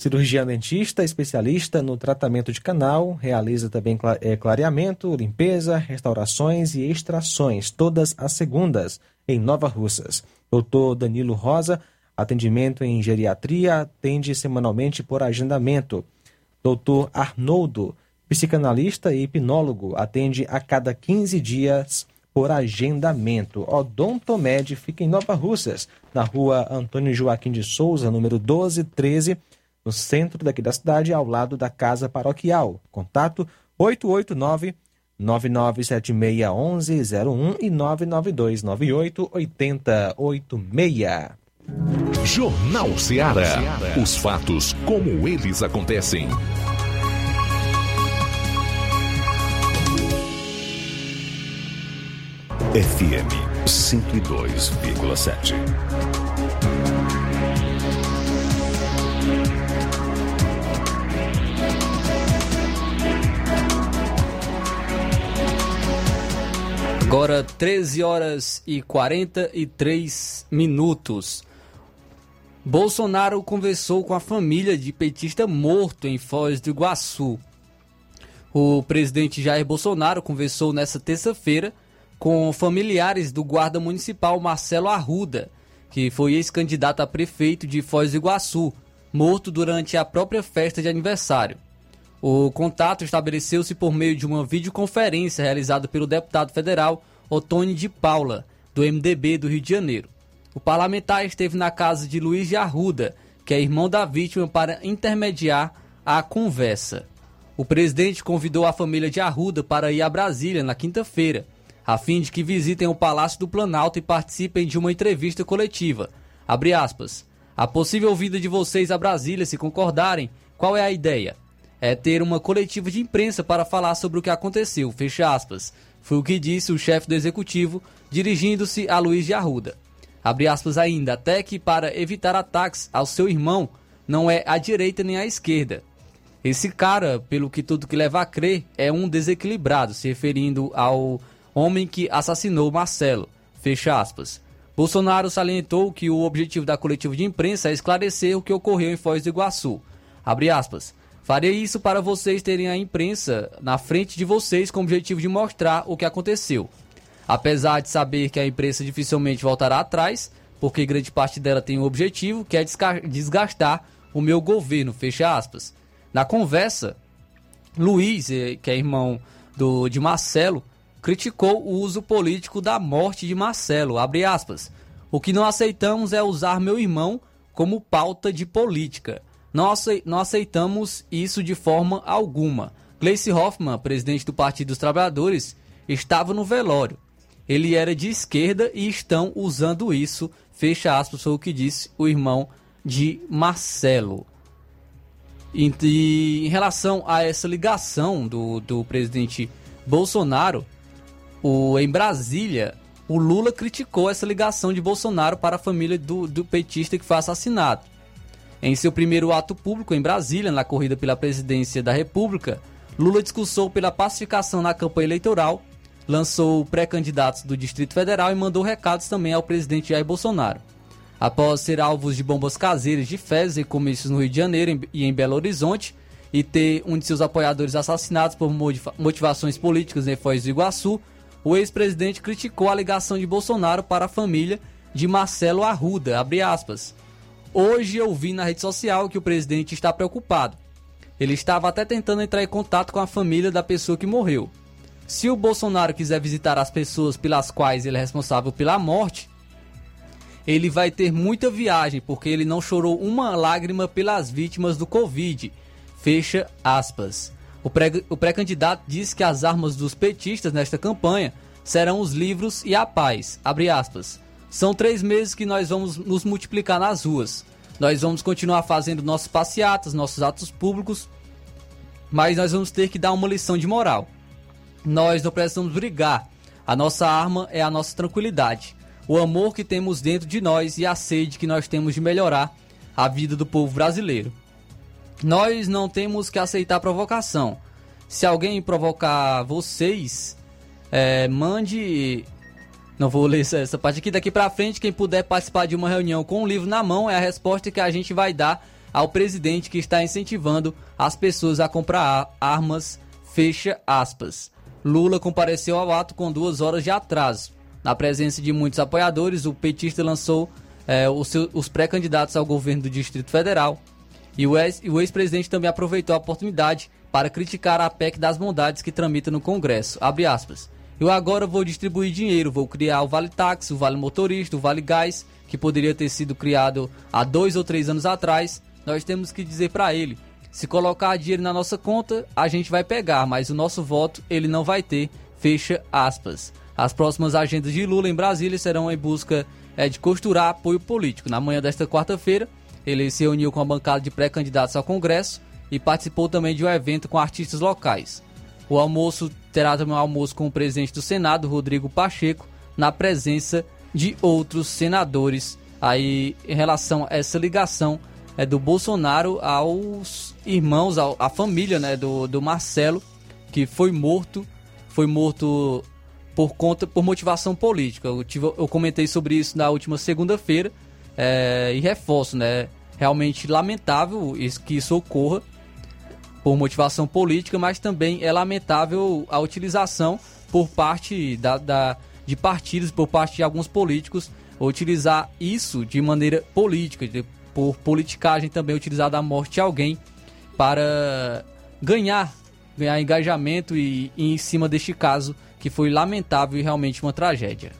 cirurgiã dentista, especialista no tratamento de canal, realiza também eh, clareamento, limpeza, restaurações e extrações, todas as segundas, em Nova Russas. Doutor Danilo Rosa, atendimento em geriatria, atende semanalmente por agendamento. Doutor Arnoldo, psicanalista e hipnólogo, atende a cada 15 dias por agendamento. Odontomed fica em Nova Russas, na rua Antônio Joaquim de Souza, número 1213, no centro daqui da cidade, ao lado da Casa Paroquial. Contato 889 99761101 e 99298 8086. Jornal Ceará. Os fatos como eles acontecem. FM 102,7. Agora 13 horas e 43 minutos. Bolsonaro conversou com a família de petista morto em Foz do Iguaçu. O presidente Jair Bolsonaro conversou nesta terça-feira com familiares do guarda municipal Marcelo Arruda, que foi ex-candidato a prefeito de Foz do Iguaçu, morto durante a própria festa de aniversário. O contato estabeleceu-se por meio de uma videoconferência realizada pelo deputado federal Otônio de Paula, do MDB do Rio de Janeiro. O parlamentar esteve na casa de Luiz de Arruda, que é irmão da vítima, para intermediar a conversa. O presidente convidou a família de Arruda para ir a Brasília na quinta-feira, a fim de que visitem o Palácio do Planalto e participem de uma entrevista coletiva. Abre aspas. A possível vinda de vocês a Brasília, se concordarem, qual é a ideia? É ter uma coletiva de imprensa para falar sobre o que aconteceu, fecha aspas. Foi o que disse o chefe do executivo, dirigindo-se a Luiz de Arruda. Abre aspas ainda, até que para evitar ataques ao seu irmão, não é a direita nem a esquerda. Esse cara, pelo que tudo que leva a crer, é um desequilibrado, se referindo ao homem que assassinou Marcelo. Fecha aspas. Bolsonaro salientou que o objetivo da coletiva de imprensa é esclarecer o que ocorreu em Foz do Iguaçu. Abre aspas. Farei isso para vocês terem a imprensa na frente de vocês com o objetivo de mostrar o que aconteceu. Apesar de saber que a imprensa dificilmente voltará atrás, porque grande parte dela tem o objetivo que é desgastar o meu governo, fecha aspas. Na conversa, Luiz, eh, que é irmão do, de Marcelo, criticou o uso político da morte de Marcelo. Abre aspas. O que não aceitamos é usar meu irmão como pauta de política. Não aceitamos isso de forma alguma. Gleice Hoffmann, presidente do Partido dos Trabalhadores, estava no velório. Ele era de esquerda e estão usando isso. Fecha aspas, foi o que disse o irmão de Marcelo. E, e em relação a essa ligação do, do presidente Bolsonaro, o, em Brasília, o Lula criticou essa ligação de Bolsonaro para a família do, do petista que foi assassinado. Em seu primeiro ato público em Brasília, na corrida pela presidência da República, Lula discursou pela pacificação na campanha eleitoral, lançou pré-candidatos do Distrito Federal e mandou recados também ao presidente Jair Bolsonaro. Após ser alvos de bombas caseiras de fezes e comícios no Rio de Janeiro e em Belo Horizonte, e ter um de seus apoiadores assassinados por motivações políticas em Foz do Iguaçu, o ex-presidente criticou a ligação de Bolsonaro para a família de Marcelo Arruda, Hoje eu vi na rede social que o presidente está preocupado. Ele estava até tentando entrar em contato com a família da pessoa que morreu. Se o Bolsonaro quiser visitar as pessoas pelas quais ele é responsável pela morte, ele vai ter muita viagem, porque ele não chorou uma lágrima pelas vítimas do Covid. Fecha aspas. O pré-candidato disse que as armas dos petistas nesta campanha serão os livros e a paz. São três meses que nós vamos nos multiplicar nas ruas. Nós vamos continuar fazendo nossos passeatas, nossos atos públicos, mas nós vamos ter que dar uma lição de moral. Nós não precisamos brigar. A nossa arma é a nossa tranquilidade, o amor que temos dentro de nós e a sede que nós temos de melhorar a vida do povo brasileiro. Nós não temos que aceitar provocação. Se alguém provocar vocês, é, mande. Não vou ler essa parte aqui. Daqui pra frente, quem puder participar de uma reunião com um livro na mão é a resposta que a gente vai dar ao presidente que está incentivando as pessoas a comprar armas. Fecha aspas. Lula compareceu ao ato com duas horas de atraso. Na presença de muitos apoiadores, o petista lançou é, os, os pré-candidatos ao governo do Distrito Federal, e o ex-presidente também aproveitou a oportunidade para criticar a PEC das bondades que tramita no Congresso. Abre aspas. Eu agora vou distribuir dinheiro, vou criar o Vale Táxi, o Vale Motorista, o Vale Gás, que poderia ter sido criado há dois ou três anos atrás. Nós temos que dizer para ele: se colocar dinheiro na nossa conta, a gente vai pegar, mas o nosso voto ele não vai ter. Fecha aspas. As próximas agendas de Lula em Brasília serão em busca é, de costurar apoio político. Na manhã desta quarta-feira, ele se reuniu com a bancada de pré-candidatos ao Congresso e participou também de um evento com artistas locais. O almoço terá também um almoço com o presidente do Senado, Rodrigo Pacheco, na presença de outros senadores. Aí, em relação a essa ligação é, do Bolsonaro aos irmãos, à família né, do, do Marcelo, que foi morto, foi morto por conta, por motivação política. Eu, tive, eu comentei sobre isso na última segunda-feira é, e reforço, né? Realmente lamentável que isso ocorra por motivação política, mas também é lamentável a utilização por parte da, da, de partidos, por parte de alguns políticos, utilizar isso de maneira política, de, por politicagem também utilizar a morte de alguém para ganhar, ganhar engajamento e, e em cima deste caso que foi lamentável e realmente uma tragédia.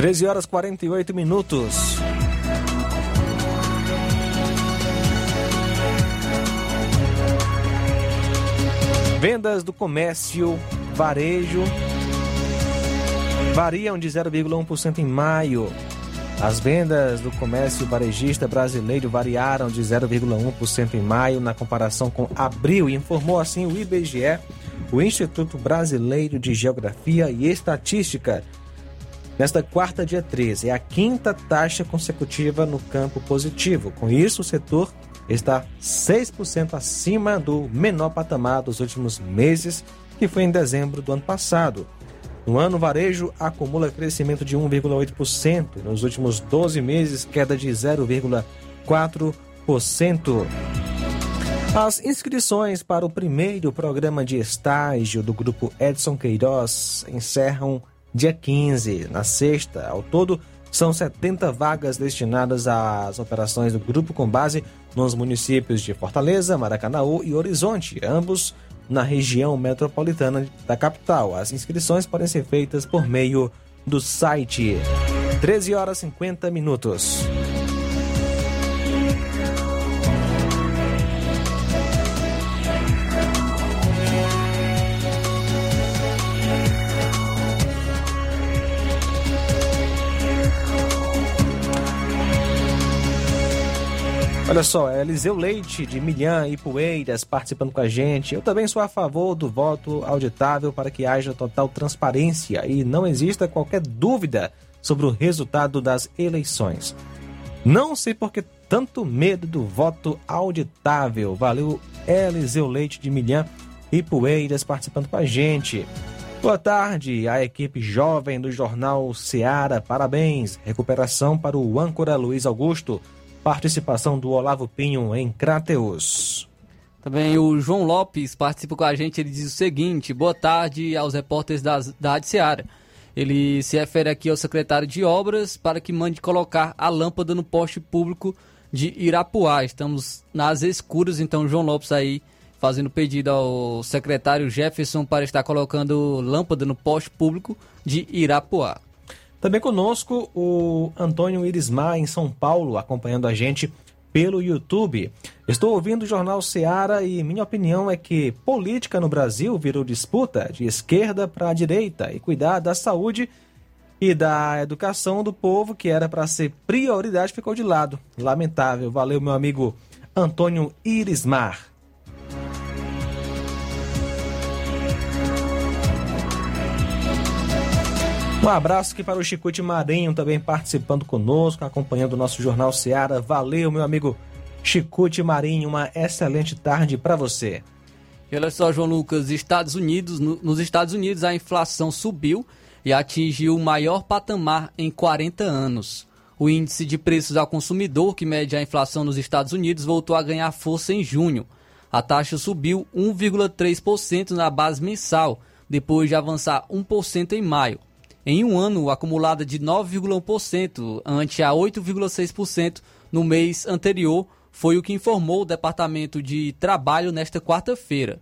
13 horas 48 minutos. Vendas do comércio, varejo variam de 0,1% em maio. As vendas do comércio varejista brasileiro variaram de 0,1% em maio na comparação com abril, informou assim o IBGE, o Instituto Brasileiro de Geografia e Estatística, Nesta quarta, dia 13, é a quinta taxa consecutiva no campo positivo. Com isso, o setor está 6% acima do menor patamar dos últimos meses, que foi em dezembro do ano passado. No ano, o varejo acumula crescimento de 1,8% e nos últimos 12 meses, queda de 0,4%. As inscrições para o primeiro programa de estágio do grupo Edson Queiroz encerram dia 15. Na sexta, ao todo, São 70 vagas destinadas às operações do grupo com base nos municípios de Fortaleza, Maracanaú e Horizonte, ambos na região metropolitana da capital. As inscrições podem ser feitas por meio do site. 13 horas e 50 minutos. Olha só, é Eliseu Leite, de Milhã e Poeiras, participando com a gente. Eu também sou a favor do voto auditável para que haja total transparência e não exista qualquer dúvida sobre o resultado das eleições. Não sei por que tanto medo do voto auditável. Valeu, Eliseu Leite, de Milhã e Poeiras, participando com a gente. Boa tarde, a equipe jovem do Jornal Seara, parabéns. Recuperação para o âncora Luiz Augusto. Participação do Olavo Pinho em Crateus. Também o João Lopes participa com a gente. Ele diz o seguinte: boa tarde aos repórteres das, da Rádio Seara. Ele se refere aqui ao secretário de obras para que mande colocar a lâmpada no poste público de Irapuá. Estamos nas escuras, então João Lopes aí fazendo pedido ao secretário Jefferson para estar colocando lâmpada no poste público de Irapuá. Também conosco o Antônio Irismar, em São Paulo, acompanhando a gente pelo YouTube. Estou ouvindo o Jornal Seara e minha opinião é que política no Brasil virou disputa de esquerda para a direita e cuidar da saúde e da educação do povo, que era para ser prioridade, ficou de lado. Lamentável. Valeu, meu amigo Antônio Irismar. Um abraço aqui para o Chicute Marinho, também participando conosco, acompanhando o nosso Jornal Seara. Valeu, meu amigo Chicute Marinho, uma excelente tarde para você. E olha só, João Lucas, Estados Unidos, no, nos Estados Unidos a inflação subiu e atingiu o maior patamar em 40 anos. O índice de preços ao consumidor, que mede a inflação nos Estados Unidos, voltou a ganhar força em junho. A taxa subiu 1,3% na base mensal, depois de avançar 1% em maio. Em um ano, acumulada de 9,1% ante a 8,6% no mês anterior, foi o que informou o Departamento de Trabalho nesta quarta-feira.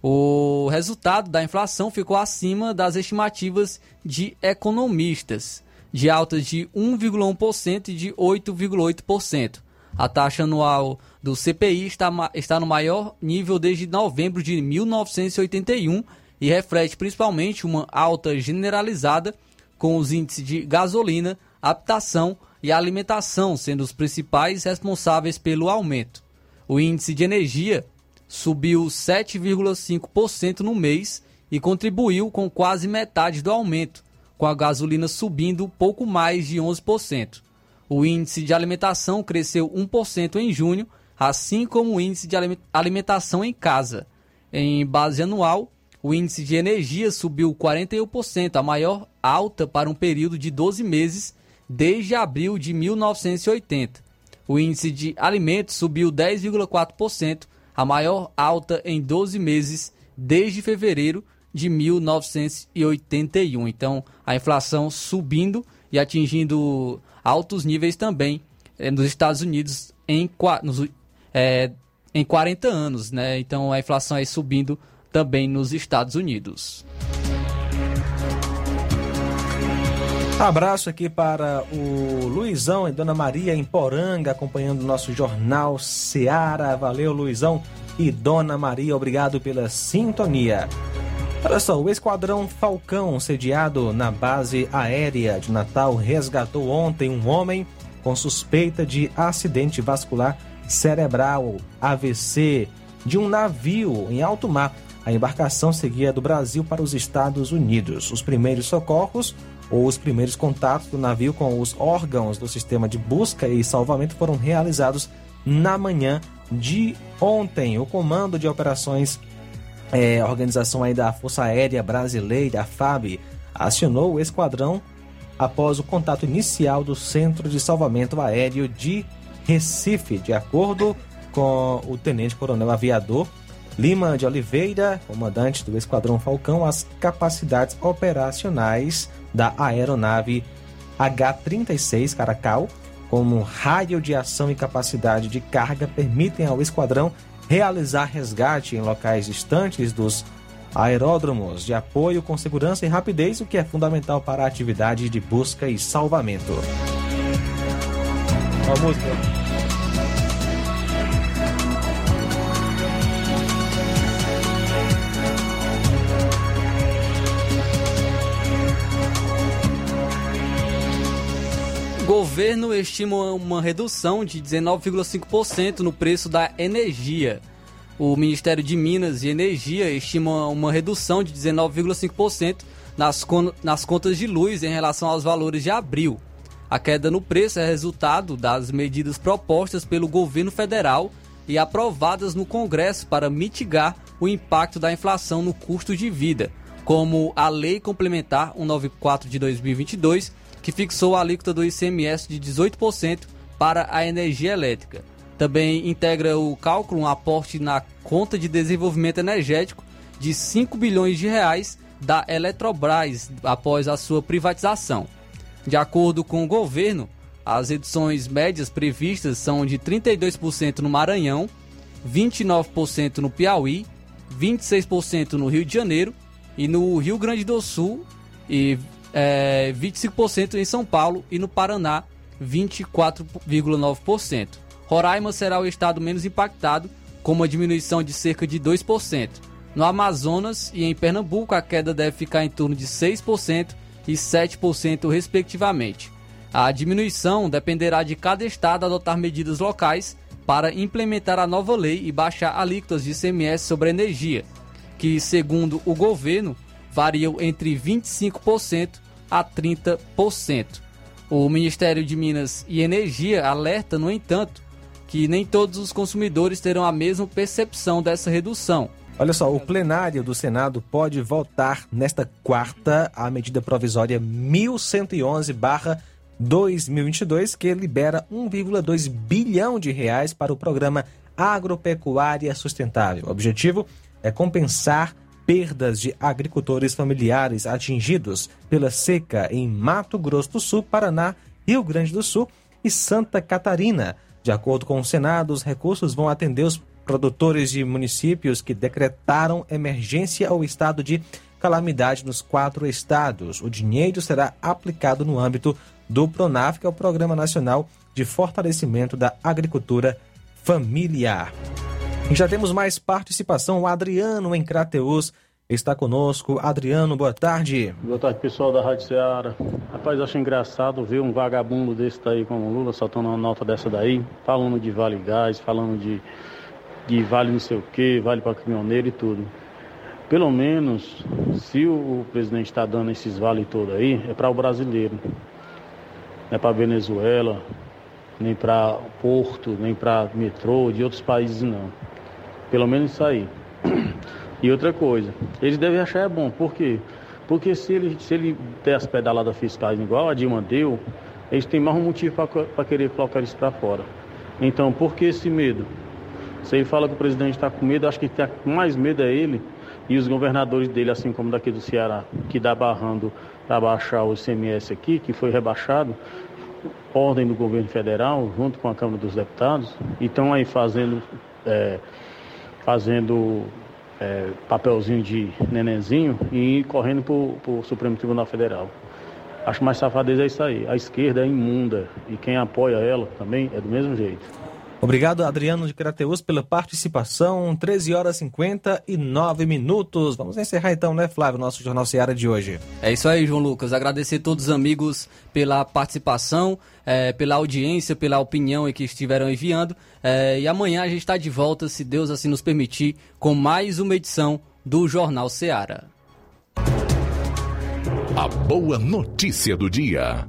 O resultado da inflação ficou acima das estimativas de economistas, de altas de 1,1% e de 8,8%. A taxa anual do CPI está, está no maior nível desde novembro de 1981 e reflete principalmente uma alta generalizada com os índices de gasolina, habitação e alimentação sendo os principais responsáveis pelo aumento. O índice de energia subiu 7,5% no mês e contribuiu com quase metade do aumento, com a gasolina subindo pouco mais de 11%. O índice de alimentação cresceu 1% em junho, assim como o índice de alimentação em casa. Em base anual, o índice de energia subiu 41%, a maior alta para um período de 12 meses desde abril de 1980. O índice de alimentos subiu 10,4%, a maior alta em 12 meses desde fevereiro de 1981. Então, a inflação subindo e atingindo altos níveis também eh, nos Estados Unidos em, nos, é, em 40 anos, né? Então, a inflação aí subindo também nos Estados Unidos. Abraço aqui para o Luizão e Dona Maria em Poranga, acompanhando o nosso jornal Seara. Valeu, Luizão e Dona Maria, obrigado pela sintonia. Olha só, o Esquadrão Falcão, sediado na base aérea de Natal, resgatou ontem um homem com suspeita de acidente vascular cerebral, AVC, de um navio em alto mar a embarcação seguia do Brasil para os Estados Unidos. Os primeiros socorros ou os primeiros contatos do navio com os órgãos do sistema de busca e salvamento foram realizados na manhã de ontem. O Comando de Operações, é, organização aí da Força Aérea Brasileira, FAB, acionou o esquadrão após o contato inicial do Centro de Salvamento Aéreo de Recife, de acordo com o Tenente Coronel Aviador Lima de Oliveira, comandante do Esquadrão Falcão, as capacidades operacionais da aeronave H-36 Caracal, como raio de ação e capacidade de carga, permitem ao esquadrão realizar resgate em locais distantes dos aeródromos de apoio com segurança e rapidez, o que é fundamental para a atividade de busca e salvamento. Uma música. Governo estima uma redução de 19,5% no preço da energia. O Ministério de Minas e Energia estima uma redução de 19,5% nas, nas contas de luz em relação aos valores de abril. A queda no preço é resultado das medidas propostas pelo governo federal e aprovadas no Congresso para mitigar o impacto da inflação no custo de vida, como a Lei Complementar 194 de 2022 que fixou a alíquota do ICMS de 18% para a energia elétrica. Também integra o cálculo um aporte na conta de desenvolvimento energético de 5 bilhões de reais da Eletrobras após a sua privatização. De acordo com o governo, as reduções médias previstas são de 32% no Maranhão, 29% no Piauí, 26% no Rio de Janeiro e no Rio Grande do Sul e é, 25% em São Paulo e no Paraná 24,9%. Roraima será o estado menos impactado, com uma diminuição de cerca de 2%. No Amazonas e em Pernambuco, a queda deve ficar em torno de 6% e 7%, respectivamente. A diminuição dependerá de cada estado adotar medidas locais para implementar a nova lei e baixar alíquotas de ICMS sobre a energia, que, segundo o governo, variam entre 25% a 30%. O Ministério de Minas e Energia alerta, no entanto, que nem todos os consumidores terão a mesma percepção dessa redução. Olha só, o plenário do Senado pode votar nesta quarta a medida provisória 1111/2022 que libera 1,2 bilhão de reais para o programa Agropecuária Sustentável. O objetivo é compensar perdas de agricultores familiares atingidos pela seca em Mato Grosso do Sul, Paraná, Rio Grande do Sul e Santa Catarina. De acordo com o Senado, os recursos vão atender os produtores de municípios que decretaram emergência ou estado de calamidade nos quatro estados. O dinheiro será aplicado no âmbito do PRONAF, que é o Programa Nacional de Fortalecimento da Agricultura Familiar. Já temos mais participação. O Adriano em Crateus está conosco. Adriano, boa tarde. Boa tarde, pessoal da Rádio Ceará. Rapaz, acho engraçado ver um vagabundo desse daí como o Lula soltando uma nota dessa daí, falando de vale gás, falando de, de vale não sei o que, vale para caminhoneiro e tudo. Pelo menos, se o presidente está dando esses vale todo aí, é para o brasileiro. Não é para Venezuela, nem para Porto, nem para metrô de outros países não. Pelo menos isso aí. E outra coisa, eles devem achar é bom, por quê? Porque se ele, se ele der as pedaladas fiscais igual a Dilma deu, eles têm mais um motivo para querer colocar isso para fora. Então, por que esse medo? Se ele fala que o presidente está com medo, acho que está com mais medo é ele e os governadores dele, assim como daqui do Ceará, que dá barrando para baixar o ICMS aqui, que foi rebaixado, ordem do governo federal, junto com a Câmara dos Deputados, e estão aí fazendo é, fazendo é, papelzinho de nenenzinho e correndo para o Supremo Tribunal Federal. Acho mais safadeza é isso aí. A esquerda é imunda e quem apoia ela também é do mesmo jeito. Obrigado, Adriano de Crateus, pela participação. 13 horas e 59 minutos. Vamos encerrar então, né, Flávio, nosso Jornal Seara de hoje. É isso aí, João Lucas. Agradecer a todos os amigos pela participação, é, pela audiência, pela opinião que estiveram enviando. É, e amanhã a gente está de volta, se Deus assim nos permitir, com mais uma edição do Jornal Seara. A boa notícia do dia.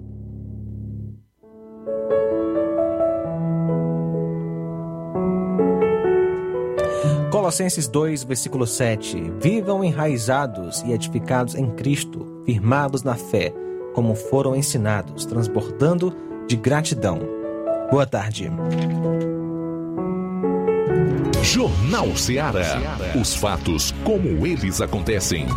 Colossenses 2, versículo 7. Vivam enraizados e edificados em Cristo, firmados na fé, como foram ensinados, transbordando de gratidão. Boa tarde. Jornal Ceará. Os fatos como eles acontecem.